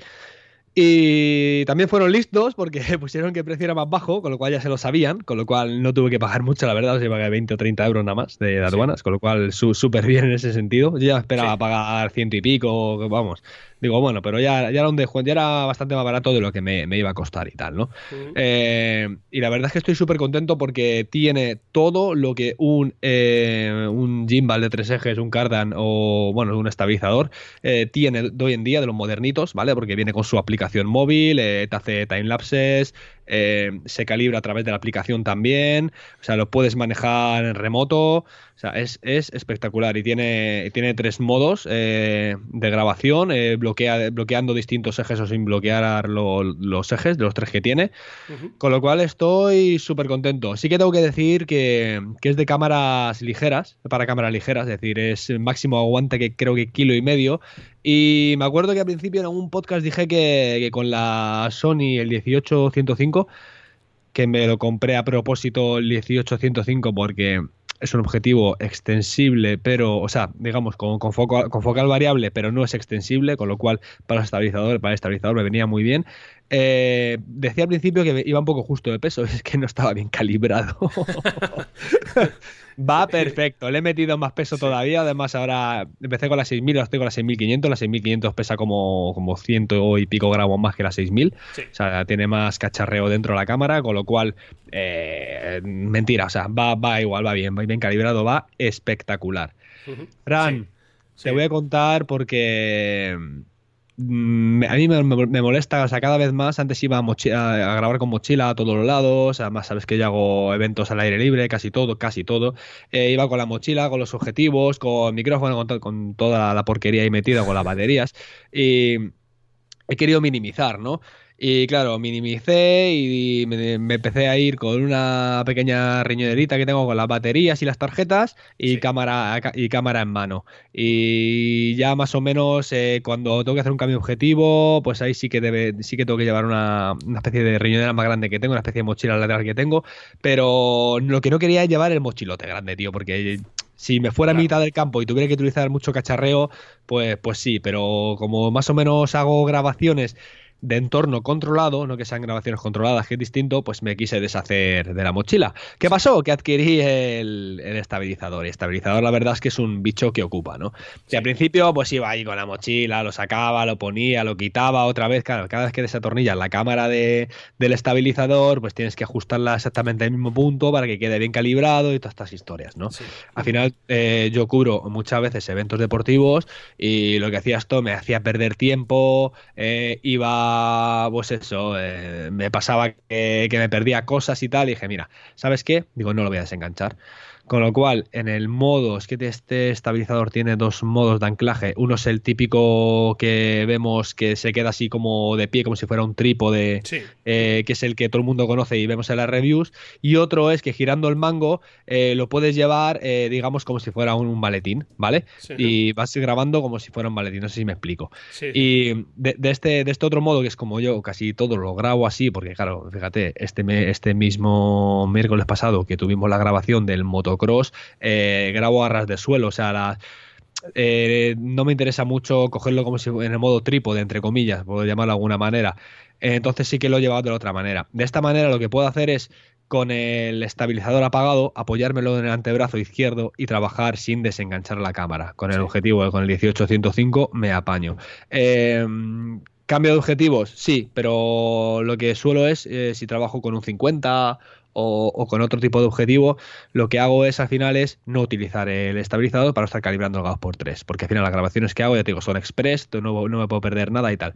Y también fueron listos porque (laughs) pusieron que el precio era más bajo, con lo cual ya se lo sabían, con lo cual no tuve que pagar mucho, la verdad, o sea, pagué 20 o 30 euros nada más de, aduanas, con lo cual súper bien en ese sentido. Yo ya esperaba pagar ciento y pico, vamos, Digo, bueno, pero ya, ya, era un ya era bastante más barato de lo que me, iba a costar y tal, ¿no? Eh, y la verdad es que estoy súper contento porque tiene todo lo que un, eh, un gimbal de tres ejes, un cardan o, bueno, un estabilizador eh, tiene de hoy en día de los modernitos, ¿vale? Porque viene con su aplicación móvil, te hace timelapses, se calibra a través de la aplicación también, o sea, lo puedes manejar en remoto. O sea, es, espectacular y tiene, tiene tres modos eh, de grabación, eh, bloquea, bloqueando distintos ejes o sin bloquear los ejes de los tres que tiene. Con lo cual estoy súper contento. Sí que tengo que decir que, es de cámaras ligeras, para cámaras ligeras, es decir, es el máximo aguante que creo que kilo y medio. Y me acuerdo que al principio en algún podcast dije que, que con la Sony el 18105 que me lo compré a propósito el 18105 porque es un objetivo extensible, pero, o sea, digamos, con, con, foco, con focal variable, pero no es extensible, con lo cual para el estabilizador, para el estabilizador me venía muy bien. Eh, decía al principio que iba un poco justo de peso, (laughs) es que no estaba bien calibrado. (laughs) Va perfecto, le he metido más peso todavía, además ahora empecé con la 6000, ahora estoy con la 6500, la 6500 pesa como, como ciento y pico gramos más que la 6000, o sea, tiene más cacharreo dentro de la cámara, con lo cual, eh, mentira, o sea, va, va igual, va bien, va bien calibrado, va espectacular. Fran, te voy a contar porque a mí me, molesta, o sea, cada vez más, antes iba a, grabar con mochila a todos los lados, además sabes que yo hago eventos al aire libre, casi todo, casi todo, eh, iba con la mochila, con los objetivos, con micrófono, con, con toda la porquería ahí metida, con las baterías, y he querido minimizar, ¿no? Y claro, minimicé y me, empecé a ir con una pequeña riñonerita que tengo con las baterías y las tarjetas y, cámara, y cámara en mano. Y ya más o menos eh, cuando tengo que hacer un cambio objetivo, pues ahí sí que debe, sí que tengo que llevar una, especie de riñonera más grande que tengo, una especie de mochila lateral que tengo. Pero lo que no quería es llevar el mochilote grande, tío, porque si me fuera a mitad del campo y tuviera que utilizar mucho cacharreo, pues, pues sí, pero como más o menos hago grabaciones de entorno controlado, no que sean grabaciones controladas, que es distinto, pues me quise deshacer de la mochila. ¿Qué pasó? Que adquirí el, estabilizador. Y estabilizador, la verdad es que es un bicho que ocupa, ¿no? Y al principio, pues iba ahí con la mochila, lo sacaba, lo ponía, lo quitaba otra vez. Claro, cada vez que desatornillas la cámara de, del estabilizador, pues tienes que ajustarla exactamente al mismo punto para que quede bien calibrado y todas estas historias, ¿no? Al final, eh, yo cubro muchas veces eventos deportivos y lo que hacía esto me hacía perder tiempo, eh, iba pues eso, eh, me pasaba que, que, me perdía cosas y tal, y dije, mira, ¿sabes qué? Digo, no lo voy a desenganchar. Con lo cual, en el modo, es que este estabilizador tiene dos modos de anclaje. Uno es el típico que vemos que se queda así como de pie, como si fuera un trípode, eh, que es el que todo el mundo conoce y vemos en las reviews. Y otro es que girando el mango eh, lo puedes llevar, eh, digamos, como si fuera un, maletín, ¿vale? Y vas grabando como si fuera un maletín, no sé si me explico. Y de, este, de este otro modo, que es como yo, casi todo lo grabo así, porque claro, fíjate, este, este mismo miércoles pasado que tuvimos la grabación del moto cross, eh, grabo a ras de suelo, o sea, eh, no me interesa mucho cogerlo como si en el modo trípode, entre comillas, puedo llamarlo de alguna manera. entonces sí que lo he llevado de la otra manera. De esta manera lo que puedo hacer es con el estabilizador apagado, apoyármelo en el antebrazo izquierdo y trabajar sin desenganchar la cámara. Con el objetivo, con el 18105 me apaño. Em, ¿Cambio de objetivos? Sí, pero lo que suelo es, eh, si trabajo con un 50 o, con otro tipo de objetivo, lo que hago es al final es no utilizar el estabilizador para estar calibrando el GAUSS por 3, porque al final las grabaciones que hago, ya te digo, son express, no, no me puedo perder nada y tal.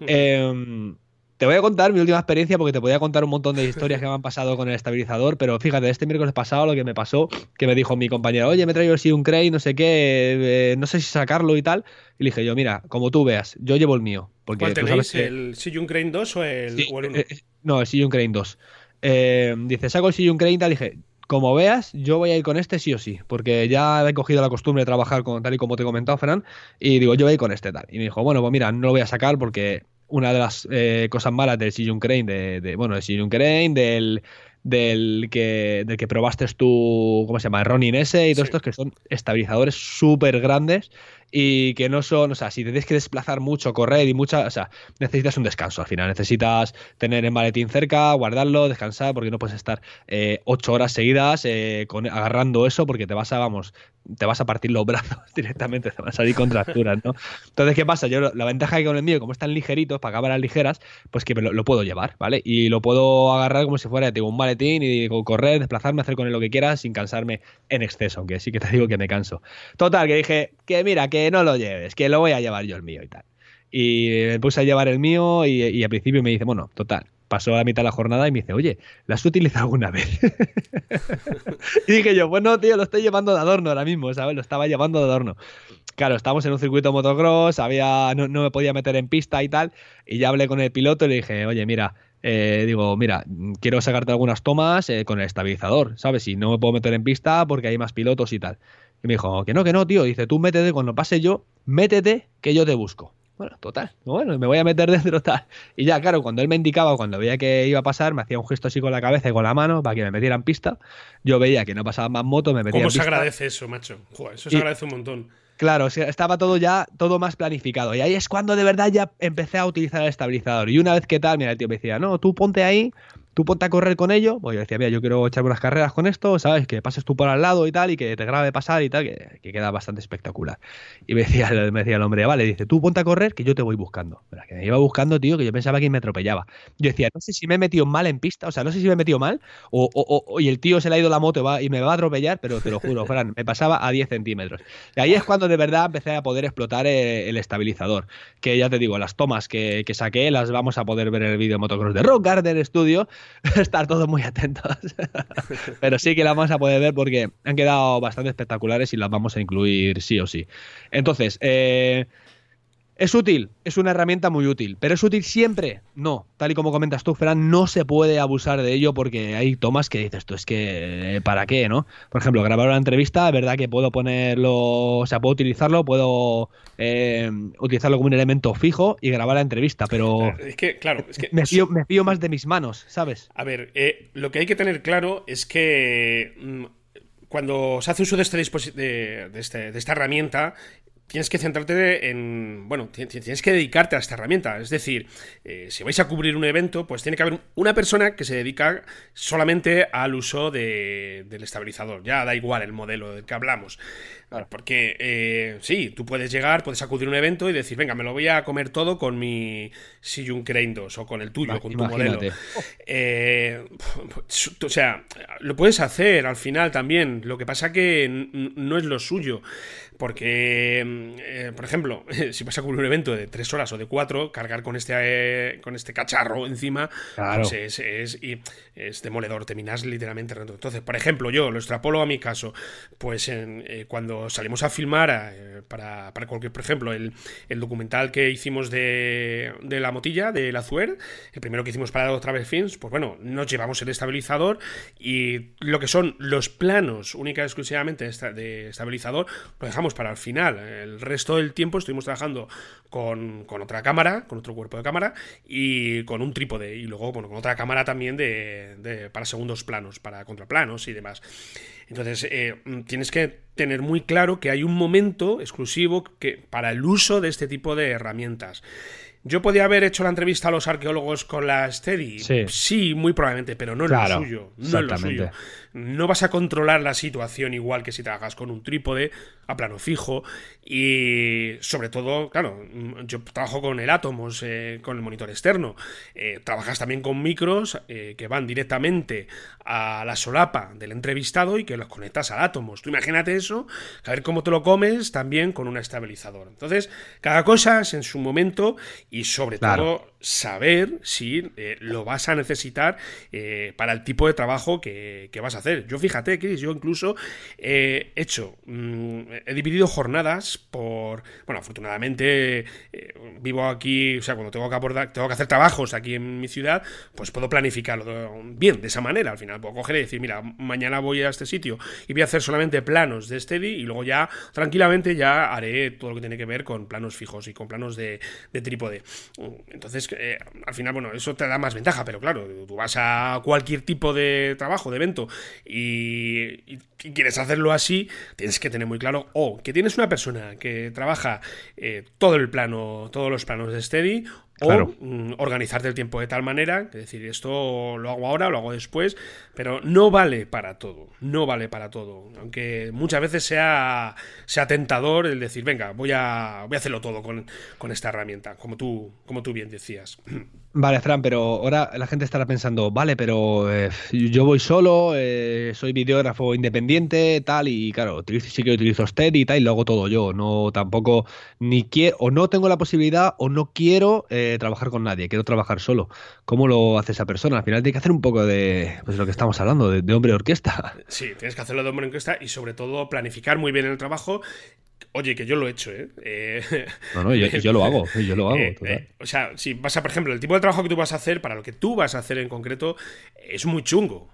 Em, te voy a contar mi última experiencia porque te podía contar un montón de historias que me han pasado con el estabilizador, pero fíjate, este miércoles pasado lo que me pasó, que me dijo mi compañero, oye, me traigo el un Crane, no sé qué, eh, no sé si sacarlo y tal. Y le dije yo, mira, como tú veas, yo llevo el mío. Porque ¿Cuál tenéis? ¿El Siyun Crane 2 o el, o el 1? Eh, eh, no, el Siyun Crane 2. Eh, dice, saco el sillón 30, dije, como veas, yo voy a ir con este sí o sí, porque ya he cogido la costumbre de trabajar con tal y como te he comentado, Fran, y digo, yo voy a ir con este tal. Y me dijo, bueno, pues mira, no lo voy a sacar porque una de las eh, cosas malas del Sijun Crane, de, bueno, del Sijun Crane, del, del que, del que probaste tú, ¿cómo se llama? Ronin S y todos estos que son estabilizadores súper grandes y que no son, o sea, si te tienes que desplazar mucho, correr y mucha, o sea, necesitas un descanso al final, necesitas tener el maletín cerca, guardarlo, descansar, porque no puedes estar eh, ocho horas seguidas eh, con, agarrando eso porque te vas a, vamos, te vas a partir los brazos (laughs) directamente, te van a salir contracturas, ¿no? Entonces, ¿qué pasa? Yo la ventaja que con el mío, como están ligeritos, para cámaras ligeras, pues que lo, puedo llevar, ¿vale? Y lo puedo agarrar como si fuera, un maletín y correr, desplazarme, hacer con él lo que quiera sin cansarme en exceso, aunque sí que te (laughs) digo que me canso. Total, que dije, que mira, que no lo lleves, que lo voy a llevar yo el mío y tal. Y me puse a llevar el mío y, al principio me dice, bueno, total, pasó a la mitad de la jornada y me dice, oye, ¿lo has utilizado alguna vez? (laughs) y dije yo, pues no, tío, lo estoy llevando de adorno ahora mismo, ¿sabes? Lo estaba llevando de adorno. Claro, estábamos en un circuito motocross, no, me podía meter en pista y tal, y ya hablé con el piloto y le dije, oye, mira, eh, digo, mira, quiero sacarte algunas tomas eh, con el estabilizador, ¿sabes? Y no me puedo meter en pista porque hay más pilotos y tal. Y me dijo, que no, que no, tío. Dice, tú métete, cuando pase yo, métete, que yo te busco. Bueno, total. Bueno, me voy a meter dentro tal. Y ya, claro, cuando él me indicaba, cuando veía que iba a pasar, me hacía un gesto así con la cabeza y con la mano para que me metieran pista. Yo veía que no pasaba más moto, me metía ¿Cómo se agradece eso, macho? eso se agradece un montón. Claro, estaba todo ya, todo más planificado. Y ahí es cuando de verdad ya empecé a utilizar el estabilizador. Y una vez que tal, mira, el tío me decía, no, tú ponte ahí, tú ponte a correr con ello. Pues yo decía, mira, yo quiero echarme unas carreras con esto, ¿sabes? Que pases tú por al lado y tal, y que te grabe pasar y tal, que, queda bastante espectacular. Y me decía, me decía el hombre, vale, dice, tú ponte a correr, que yo te voy buscando. Pero que me iba buscando, tío, que yo pensaba que me atropellaba. Yo decía, no sé si me he metido mal en pista, o sea, no sé si me he metido mal, o, o, y el tío se le ha ido la moto y, va, y me va a atropellar, pero te lo juro, Fran, me pasaba a 10 centímetros. Y ahí es cuando de verdad empecé a poder explotar eh, el, estabilizador. Que ya te digo, las tomas que, que, saqué las vamos a poder ver en el vídeo motocross de Rock Garden Studio. (laughs) Estar todos muy atentos. (laughs) Pero sí que las vamos a poder ver porque han quedado bastante espectaculares y las vamos a incluir sí o sí. Entonces, eh, ¿Es útil? Es una herramienta muy útil. ¿Pero es útil siempre? No. Tal y como comentas tú, Fran, no se puede abusar de ello porque hay tomas que dices tú, es que, ¿para qué, no? Por ejemplo, grabar una entrevista, verdad que puedo ponerlo, o sea, puedo utilizarlo, puedo eh, utilizarlo como un elemento fijo y grabar la entrevista, pero... (laughs) Es que, claro, es que... Me fío, más de mis manos, ¿sabes? A ver, eh, lo que hay que tener claro es que mm, cuando se hace uso de, este de, este, de, esta herramienta, tienes que centrarte en. Bueno, tienes que dedicarte a esta herramienta. Es decir, eh, si vais a cubrir un evento, pues tiene que haber una persona que se dedica solamente al uso del estabilizador. Ya da igual el modelo del que hablamos. Porque eh, sí, tú puedes llegar, puedes acudir a un evento y decir, venga, me lo voy a comer todo con mi Sijun Crane 2 o con el tuyo, con tu modelo. Eh, o sea, lo puedes hacer al final también. Lo que pasa que no es lo suyo. Porque, mm, eh, por ejemplo, (laughs) si vas a cubrir un evento de tres horas o de cuatro, cargar con este, eh, con este cacharro encima, pues es, es, es, demoledor, terminas literalmente Entonces, por ejemplo, yo lo extrapolo a mi caso, pues eh, cuando salimos a filmar para, para, cualquier, por ejemplo, el, el documental que hicimos de, de, la motilla, de la Zuer, el primero que hicimos para otra vez Films, pues bueno, nos llevamos el estabilizador y lo que son los planos única y exclusivamente de estabilizador, lo dejamos para el final. El resto del tiempo estuvimos trabajando con, otra cámara, con otro cuerpo de cámara y con un trípode. Y luego, bueno, con otra cámara también de, para segundos planos, para contraplanos y demás. Entonces, eh, tienes que tener muy claro que hay un momento exclusivo que, para el uso de este tipo de herramientas. ¿Yo podía haber hecho la entrevista a los arqueólogos con la Steady? Sí, muy probablemente, pero no es lo suyo. No es lo suyo. No vas a controlar la situación igual que si trabajas con un trípode a plano fijo y sobre todo, claro, yo trabajo con el Atomos, eh, con el monitor externo. Eh, trabajas también con micros eh, que van directamente a la solapa del entrevistado y que los conectas al Atomos. Tú imagínate eso, a ver cómo te lo comes también con un estabilizador. Entonces, cada cosa es en su momento y sobre todo saber si lo vas a necesitar para el tipo de trabajo que, vas a hacer. Yo fíjate, Chris, yo incluso he hecho mm, he dividido jornadas por. Bueno, afortunadamente eh, vivo aquí, o sea, cuando tengo que abordar, tengo que hacer trabajos aquí en mi ciudad, pues puedo planificarlo bien, de esa manera. Al final puedo coger y decir, mira, mañana voy a este sitio y voy a hacer solamente planos de Steady y luego ya tranquilamente ya haré todo lo que tiene que ver con planos fijos y con planos de, trípode. Entonces, eh, al final, bueno, eso te da más ventaja, pero claro, tú vas a cualquier tipo de trabajo, de evento y, quieres hacerlo así, tienes que tener muy claro o que tienes una persona que trabaja eh, todo el plano, todos los planos de Steady o mm, organizarte el tiempo de tal manera, que decir, esto lo hago ahora, lo hago después, pero no vale para todo, no vale para todo. Aunque muchas veces sea, sea tentador el decir, venga, voy a, voy a hacerlo todo con, con esta herramienta, como tú, como tú bien decías. (clears throat) Vale, Fran, pero ahora la gente estará pensando, vale, pero eh, yo voy solo, eh, soy videógrafo independiente, tal, y claro, utilizo, sí que utilizo Steady y tal, y lo hago todo yo. No, tampoco, ni quiero, o no tengo la posibilidad, o no quiero eh, trabajar con nadie, quiero trabajar solo. ¿Cómo lo hace esa persona? Al final tiene que hacer un poco de, pues, lo que estamos hablando, de, de hombre orquesta. Sí, tienes que hacerlo de hombre orquesta y sobre todo planificar muy bien el trabajo Oye, que yo lo he hecho, ¿eh? eh (laughs) no, no, yo, yo, lo hago, yo lo hago. (laughs) Eh, eh, o sea, si vas a, por ejemplo, el tipo de trabajo que tú vas a hacer, para lo que tú vas a hacer en concreto, es muy chungo.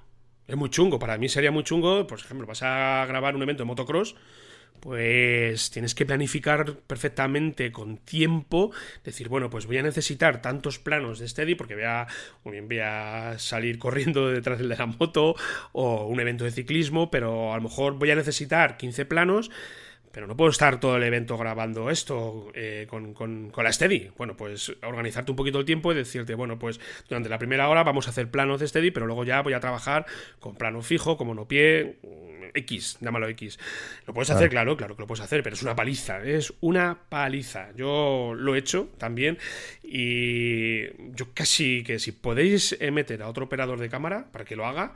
Es muy chungo. Para mí sería muy chungo, por ejemplo, vas a grabar un evento de motocross, pues tienes que planificar perfectamente con tiempo, decir, bueno, pues voy a necesitar tantos planos de Steady porque voy a, voy a salir corriendo (laughs) detrás de la moto o un evento de ciclismo, pero a lo mejor voy a necesitar 15 planos pero no puedo estar todo el evento grabando esto eh, con, con, la Steady. Bueno, pues organizarte un poquito el tiempo y decirte, bueno, pues durante la primera hora vamos a hacer planos de Steady, pero luego ya voy a trabajar con plano fijo, como no pie, X, llámalo X. Lo puedes hacer, claro, claro que lo puedes hacer, pero es una paliza, es una paliza. Yo lo he hecho también y yo casi que si podéis meter a otro operador de cámara para que lo haga,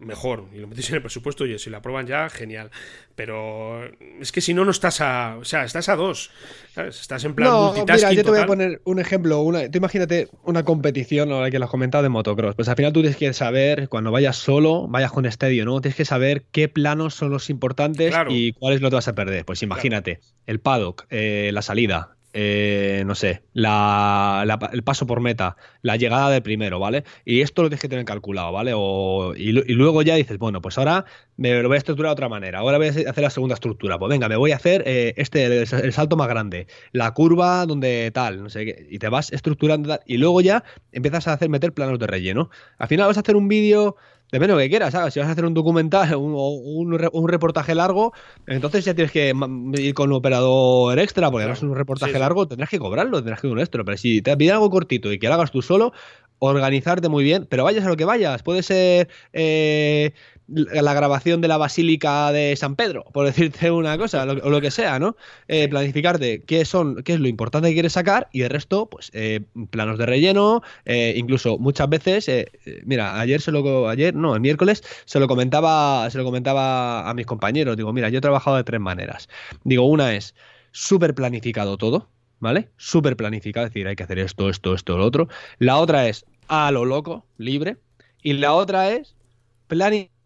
mejor. Y lo metéis en el presupuesto y si lo aprueban ya, genial. Pero es que si no, no estás a. O sea, estás a dos. Estás en plan no, Mira, yo te voy a poner un ejemplo. Una, tú imagínate una competición, ahora que lo has comentado, de motocross. Pues al final tú tienes que saber, cuando vayas solo, vayas con estadio, ¿no? Tienes que saber qué planos son los importantes y cuáles lo te vas a perder. Pues imagínate, el paddock, eh, la salida, eh, no sé, el paso por meta, la llegada del primero, ¿vale? Y esto lo tienes que tener calculado, ¿vale? y, luego ya dices, bueno, pues ahora me lo voy a estructurar de otra manera, ahora voy a hacer la segunda estructura, pues venga, me voy a hacer eh, este, el, salto más grande, la curva donde tal, no sé qué, y te vas estructurando y luego ya empiezas a hacer meter planos de relleno. Al final vas a hacer un vídeo Depende de lo que quieras, ¿sabes? Si vas a hacer un documental o un, reportaje largo, entonces ya tienes que ir con un operador extra, porque además un reportaje largo tendrás que cobrarlo, tendrás que ir un extra. Pero si te pide algo cortito y que lo hagas tú solo, organizarte muy bien, pero vayas a lo que vayas. Puede ser eh, la grabación de la Basílica de San Pedro, por (laughs) decirte una cosa, o lo que sea, ¿no? Eh, planificarte qué son, qué es lo importante que quieres sacar y el resto, pues, eh, planos de relleno, incluso muchas veces, mira, ayer se lo, ayer, no, el miércoles se lo comentaba, se lo comentaba a mis compañeros, digo, mira, yo he trabajado de tres maneras. Digo, una es súper planificado todo, ¿vale? Súper planificado, es decir, hay que hacer esto, esto, esto, lo otro. La otra es a lo loco, libre. Y la otra es planificado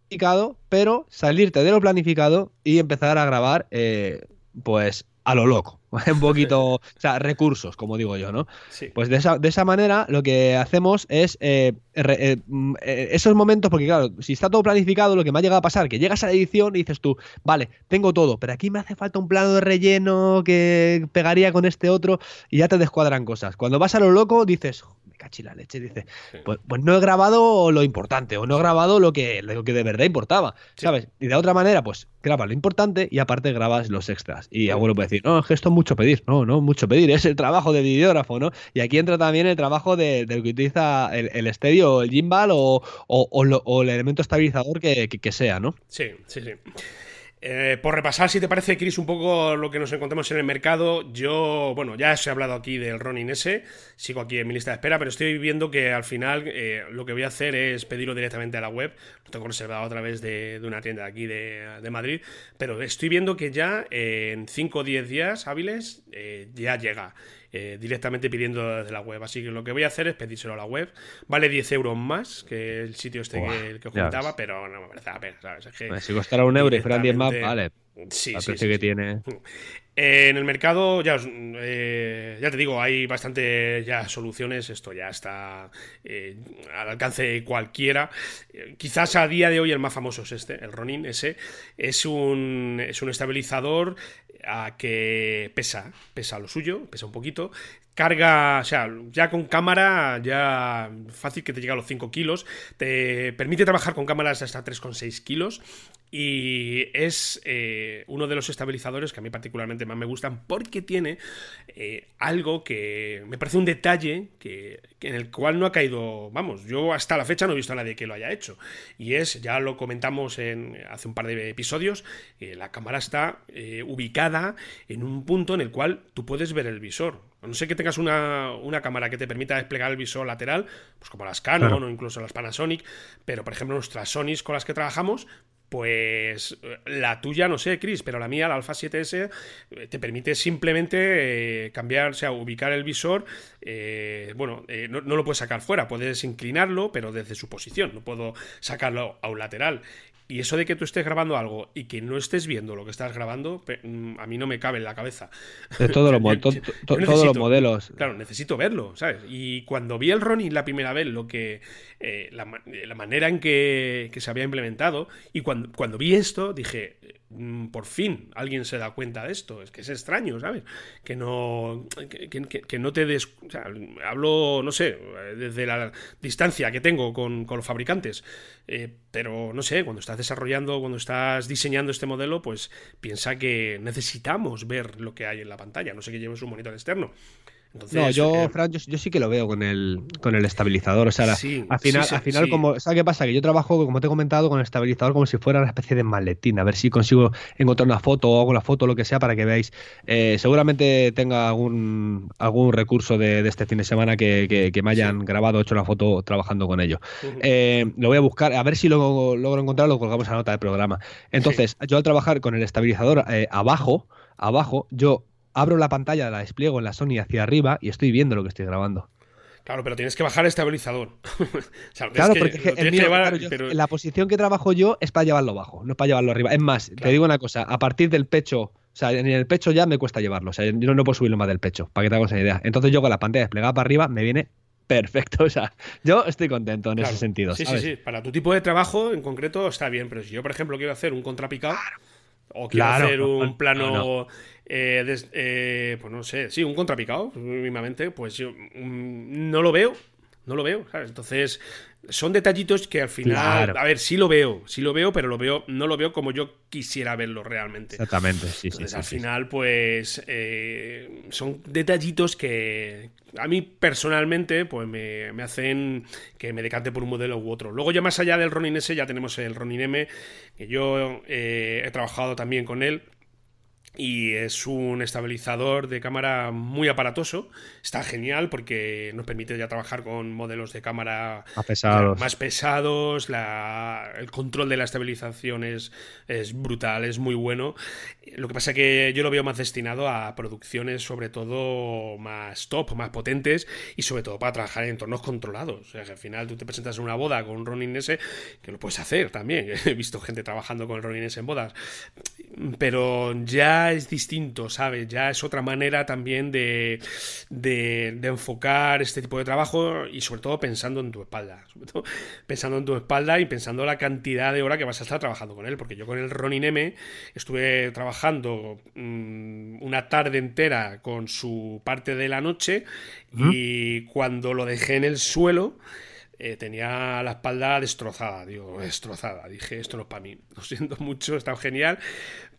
pero salirte de lo planificado y empezar a grabar, eh, pues a lo loco. (laughs) Un poquito, o sea, recursos, como digo yo, ¿no? Pues de esa, de esa manera lo que hacemos es eh, eh, mm, esos momentos, porque claro, si está todo planificado, lo que me ha llegado a pasar, que llegas a la edición y dices tú, vale, tengo todo, pero aquí me hace falta un plano de relleno que pegaría con este otro y ya te descuadran cosas. Cuando vas a lo loco, dices, cachi la leche, dice, pues, pues, no he grabado lo importante o no he grabado lo que, lo que de verdad importaba, ¿sabes? Y de otra manera, pues grabas lo importante y aparte grabas los extras. Y abuelo puede decir, no, es que esto es mucho pedir, no, no, mucho pedir, es el trabajo de videógrafo, ¿no? Y aquí entra también el trabajo de, del que utiliza el, estéreo, el gimbal o, o, el elemento estabilizador que sea, ¿no? Sí, sí, sí. Eh, por repasar, si te parece, Chris, un poco lo que nos encontramos en el mercado, yo, bueno, ya os he hablado aquí del Ronin S, sigo aquí en mi lista de espera, pero estoy viendo que al final eh, lo que voy a hacer es pedirlo directamente a la web, lo tengo reservado a través de, una tienda aquí de, Madrid, pero estoy viendo que ya en 5 o 10 días hábiles eh, ya llega. Eh, directamente pidiendo desde la web. Así que lo que voy a hacer es pedírselo a la web. Vale 10 euros más que el sitio este que, que comentaba, pero no me parece la pena, ¿sabes? Es que si costara un euro y fueran 10 más, vale. Sí, sí, sí, que tiene. (laughs) en el mercado, ya, eh, ya te digo, hay bastante ya soluciones. Esto ya está eh, al alcance de cualquiera. Quizás a día de hoy el más famoso es este, el Ronin ese. Es un, es un estabilizador a que pesa, pesa lo suyo, pesa un poquito. Carga, o sea, ya con cámara, ya fácil que te llega a los 5 kilos. Te permite trabajar con cámaras hasta 3,6 kilos. Y es eh, uno de los estabilizadores que a mí particularmente más me gustan porque tiene eh, algo que me parece un detalle que, en el cual no ha caído, vamos, yo hasta la fecha no he visto a nadie que lo haya hecho. Y es, ya lo comentamos en, hace un par de episodios, la cámara está eh, ubicada en un punto en el cual tú puedes ver el visor. no sé que tengas una, cámara que te permita desplegar el visor lateral, pues como las Canon o incluso las Panasonic, pero por ejemplo nuestras Sonys con las que trabajamos pues la tuya, no sé, Chris, pero la mía, la Alpha 7S, eh, te permite simplemente eh, cambiar, o sea, ubicar el visor. Eh, bueno, no, no, lo puedes sacar fuera, puedes inclinarlo, pero desde su posición, no puedo sacarlo a un lateral. Y eso de que tú estés grabando algo y que no estés viendo lo que estás grabando, mm, a mí no me cabe en la cabeza. De todos los, (laughs) todos los (laughs) modelos. Claro, necesito verlo, ¿sabes? Y cuando vi el Ronin la primera vez, lo que eh, la, manera en que, se había implementado, y cuando, cuando vi esto, dije, por fin alguien se da cuenta de esto. Es que es extraño, ¿sabes? Que no, que, no te des... Hablo, no sé, desde la distancia que tengo con, con los fabricantes. Eh, pero no sé, cuando estás desarrollando, cuando estás diseñando este modelo, pues piensa que necesitamos ver lo que hay en la pantalla, no sé que lleves un monitor externo no, yo, eh, Fran, yo, sí que lo veo con el, con el estabilizador. O sea, al final, al final como, ¿sabes qué pasa? Que yo trabajo, como te he comentado, con el estabilizador como si fuera una especie de maletín. A ver si consigo encontrar una foto o hago la foto o lo que sea para que veáis. Eh, seguramente tenga algún, algún recurso de, este fin de semana que, me hayan grabado, hecho una foto trabajando con ello. Eh, lo voy a buscar, a ver si lo logro encontrar, lo colgamos a nota del programa. Entonces, yo al trabajar con el estabilizador abajo, abajo, yo abro la pantalla, la despliego en la Sony hacia arriba y estoy viendo lo que estoy grabando. Claro, pero tienes que bajar el estabilizador. (laughs) claro, porque la posición que trabajo yo es para llevarlo bajo, no es para llevarlo arriba. Es más, te digo una cosa, a partir del pecho, o sea, en el pecho ya me cuesta llevarlo, o sea, yo no puedo subirlo más del pecho, para que te hagas una idea. Entonces yo con la pantalla desplegada para arriba me viene perfecto, (laughs) o sea, yo estoy contento en ese sentido. Sí, sí, sí, para tu tipo de trabajo en concreto está bien, pero si yo, por ejemplo, quiero hacer un contrapicado... O quiero hacer un plano eh, eh, pues no sé, sí, un contrapicado, mismamente, pues yo mm, no lo veo, no lo veo, Entonces, son detallitos que al final, a ver, sí lo veo, sí lo veo, pero lo veo, no lo veo como yo quisiera verlo realmente. Exactamente, sí, Entonces, sí, al final, pues, eh, son detallitos que a mí personalmente, pues me, me, hacen que me decante por un modelo u otro. Luego ya más allá del Ronin S, ya tenemos el Ronin M, que yo he trabajado también con él y es un estabilizador de cámara muy aparatoso. Está genial porque nos permite ya trabajar con modelos de cámara más pesados. el control de la estabilización es, brutal, es muy bueno. Lo que pasa es que yo lo veo más destinado a producciones sobre todo más top, más potentes y sobre todo para trabajar en entornos controlados. O sea, que al final tú te presentas en una boda con Ronin S, que lo puedes hacer también. (laughs) He visto gente trabajando con el Ronin S en bodas. Pero ya es distinto, ¿sabes? Ya es otra manera también de, de, enfocar este tipo de trabajo y sobre todo pensando en tu espalda. Sobre todo pensando en tu espalda y pensando la cantidad de hora que vas a estar trabajando con él. Porque yo con el Ronin M estuve trabajando mm, una tarde entera con su parte de la noche y cuando lo dejé en el suelo eh, tenía la espalda destrozada, digo, destrozada. Dije, esto no es para mí. Lo siento mucho, está genial,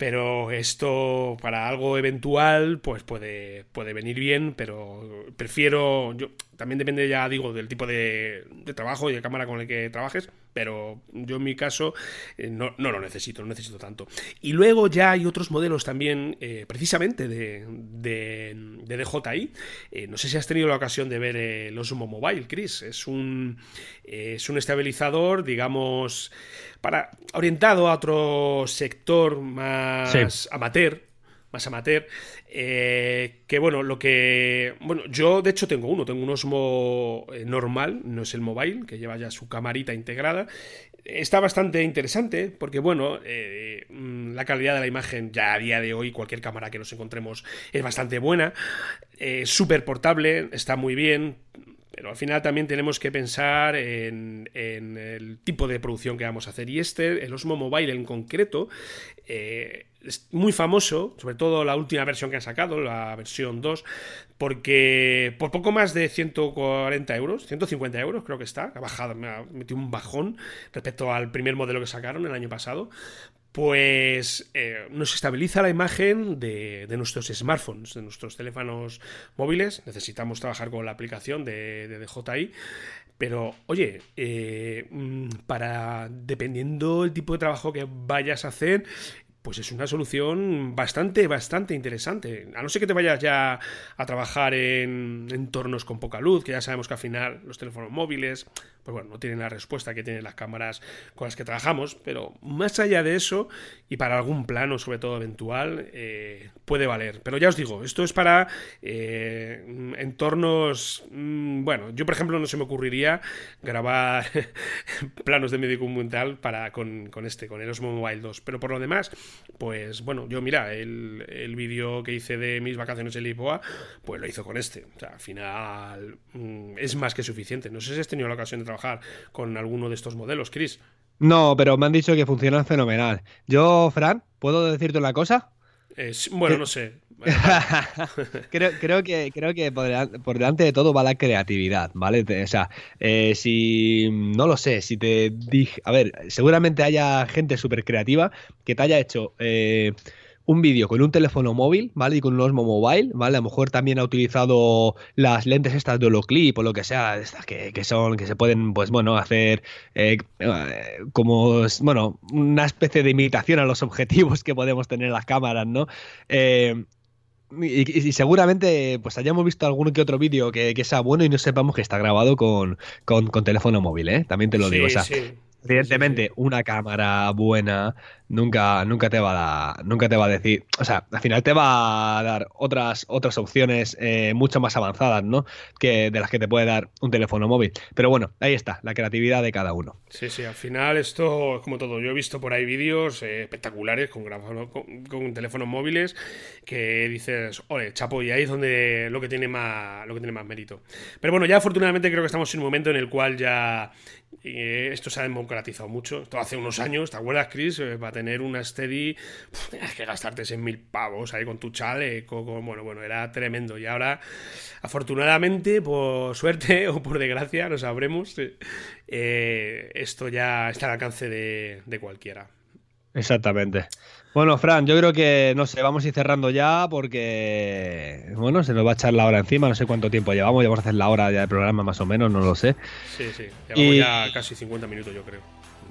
pero esto para algo eventual, pues puede, puede venir bien, pero prefiero. Yo, también depende, ya digo, del tipo de, trabajo y de cámara con el que trabajes, pero yo en mi caso eh, no, lo necesito, no necesito tanto. Y luego ya hay otros modelos también, eh, precisamente de, de, DJI. Eh, no sé si has tenido la ocasión de ver el Osmo Mobile, Chris. Es un, es un estabilizador, digamos, para orientado a otro sector más amateur más amateur. Eh, que bueno, lo que. Bueno, yo de hecho tengo uno, tengo un Osmo eh, normal, no es el mobile, que lleva ya su camarita integrada. Está bastante interesante porque, bueno, eh, mm, la calidad de la imagen ya a día de hoy, cualquier cámara que nos encontremos es bastante buena. Súper portable, está muy bien pero al final también tenemos que pensar en, el tipo de producción que vamos a hacer. Y este, el Osmo Mobile en concreto, eh, es muy famoso, sobre todo la última versión que han sacado, la versión 2, porque por poco más de 140 euros, 150 euros creo que está, ha bajado, me ha metido un bajón respecto al primer modelo que sacaron el año pasado, pues eh, nos estabiliza la imagen de, nuestros smartphones, de nuestros teléfonos móviles. Necesitamos trabajar con la aplicación de, DJI. Pero, oye, eh, mm, para dependiendo del tipo de trabajo que vayas a hacer, pues es una solución bastante, bastante interesante. A no ser que te vayas ya a trabajar en entornos con poca luz, que ya sabemos que al final los teléfonos móviles pues bueno, no tienen la respuesta que tienen las cámaras con las que trabajamos, pero más allá de eso, y para algún plano, sobre todo eventual, eh, puede valer. Pero ya os digo, esto es para eh, entornos, mm, bueno, yo por ejemplo no se me ocurriría grabar (laughs) planos de medio documental para, con, con, este, con el Osmo Mobile 2, pero por lo demás, pues bueno, yo mira, el, el vídeo que hice de mis vacaciones en Lisboa, pues lo hizo con este. O sea, al final mm, es más que suficiente. No sé si has tenido la ocasión de trabajar con alguno de estos modelos, Chris. No, pero me han dicho que funcionan fenomenal. Yo, Fran, ¿puedo decirte una cosa? bueno, no sé. (laughs) creo, que, creo que por, delante de todo va la creatividad, ¿vale? O sea, eh, si no lo sé, si te dije, a ver, seguramente haya gente súper creativa que te haya hecho eh, un vídeo con un teléfono móvil, ¿vale? Y con un Osmo Mobile, ¿vale? A lo mejor también ha utilizado las lentes estas de Holoclip o lo que sea, estas que, son, que se pueden, pues bueno, hacer eh, eh, como, bueno, una especie de imitación a los (laughs) objetivos que podemos tener en las cámaras, ¿no? Eh, y, seguramente pues hayamos visto algún que otro vídeo que, sea bueno y no sepamos que está grabado con, teléfono móvil, ¿eh? También te lo digo. Evidentemente, una cámara buena nunca, nunca, te va a nunca te va a decir, o sea, al final te va a dar otras, otras opciones eh, mucho más avanzadas, ¿no? Que de las que te puede dar un teléfono móvil. Pero bueno, ahí está, la creatividad de cada uno. Sí, sí, al final esto es como todo. Yo he visto por ahí vídeos eh, espectaculares con, con, con, teléfonos móviles que dices, ole, chapo, y ahí es donde lo que tiene más, lo que tiene más mérito. Pero bueno, ya afortunadamente creo que estamos en un momento en el cual ya, esto se ha democratizado mucho. Esto hace unos años, ¿te acuerdas, Chris? Eh, una steady, tenías que gastarte 6.000 pavos ahí con tu chale. bueno, bueno, era tremendo. Y ahora, afortunadamente, por suerte (laughs) o por desgracia, no sabremos, eh, esto ya está al alcance de cualquiera. Exactamente. Bueno, Fran, yo creo que, no sé, vamos a ir cerrando ya porque, bueno, se nos va a echar la hora encima, no sé cuánto tiempo llevamos, ya vamos a hacer la hora ya de programa más o menos, no lo sé. Sí, sí, llevamos ya casi 50 minutos yo creo.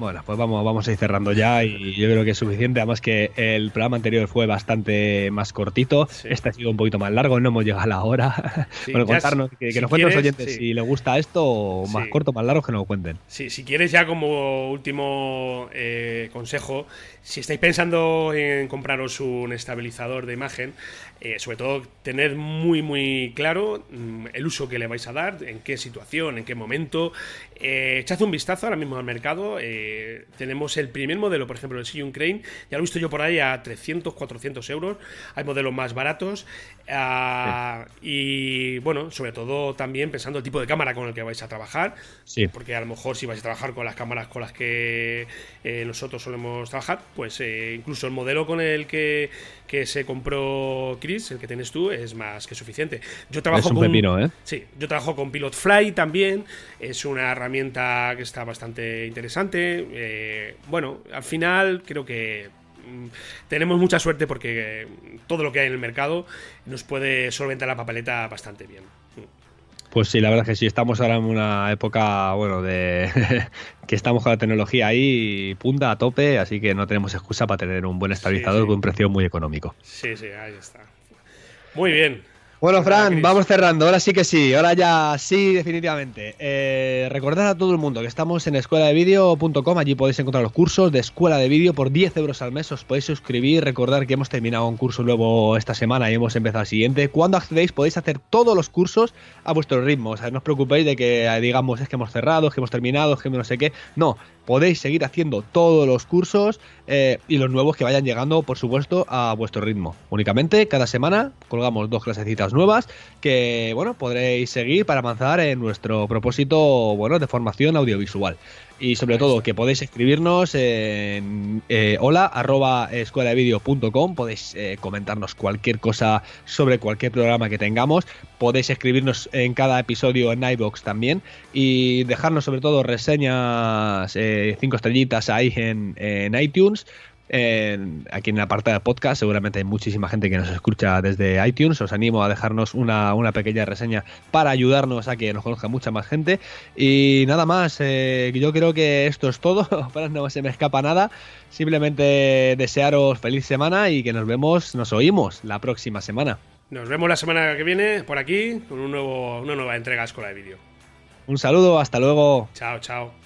Bueno, pues vamos, vamos a ir cerrando ya y yo creo que es suficiente. Además que el programa anterior fue bastante más cortito. Este ha sido un poquito más largo, no hemos llegado a la hora. bueno, contarnos, que, nos cuenten los oyentes si les gusta esto o más corto, más largo, que nos lo cuenten. Sí, si quieres ya como último eh, consejo, si estáis pensando en compraros un estabilizador de imagen, eh, sobre todo tener muy muy claro mm, el uso que le vais a dar, en qué situación, en qué momento. Eh, echad un vistazo ahora mismo al mercado. Eh, tenemos el primer modelo, por ejemplo, el Sillon Crane. Ya lo he visto yo por ahí a 300, 400 euros. Hay modelos más baratos. Ah, y bueno, sobre todo también pensando el tipo de cámara con el que vais a trabajar. Sí. Porque a lo mejor si vais a trabajar con las cámaras con las que nosotros solemos trabajar, pues incluso el modelo con el que, que se compró el que tienes tú, es más que suficiente. Yo trabajo con, ¿eh? Sí, yo trabajo con Pilot Fly también. Es una herramienta que está bastante interesante. Eh, bueno, al final creo que mm, tenemos mucha suerte porque todo lo que hay en el mercado nos puede solventar la papeleta bastante bien. Pues sí, la verdad es que sí, estamos ahora en una época, bueno, de (laughs) que estamos con la tecnología ahí punta a tope, así que no tenemos excusa para tener un buen estabilizador con un precio muy económico. Sí, sí, ahí está. Muy bien. Bueno, Fran, vamos cerrando. Ahora sí que sí, ahora ya sí, definitivamente. Eh, recordad a todo el mundo que estamos en escueladevideo.com. Allí podéis encontrar los cursos de escuela de vídeo por 10 euros al mes. Os podéis suscribir. Recordar que hemos terminado un curso nuevo esta semana y hemos empezado el siguiente. Cuando accedéis, podéis hacer todos los cursos a vuestro ritmo. O sea, no os preocupéis de que digamos es que hemos cerrado, es que hemos terminado, es que no sé qué. No, podéis seguir haciendo todos los cursos eh, y los nuevos que vayan llegando, por supuesto, a vuestro ritmo. Únicamente cada semana colgamos dos clasecitas nuevas que, bueno, podréis seguir para avanzar en nuestro propósito, bueno, de formación audiovisual y sobre todo que podéis escribirnos en eh, hola arroba podéis eh, comentarnos cualquier cosa sobre cualquier programa que tengamos, podéis escribirnos en cada episodio en iBox también y dejarnos sobre todo reseñas eh, cinco estrellitas ahí en, en iTunes aquí en la parte de podcast seguramente hay muchísima gente que nos escucha desde iTunes. Os animo a dejarnos una, pequeña reseña para ayudarnos a que nos conozca mucha más gente. Y nada más, eh, yo creo que esto es todo. (laughs) Para no se me escapa nada. Simplemente desearos feliz semana y que nos vemos, nos oímos la próxima semana. Nos vemos la semana que viene por aquí con un nuevo, una nueva entrega a Escuela de Vídeo. Un saludo, hasta luego. Chao, chao.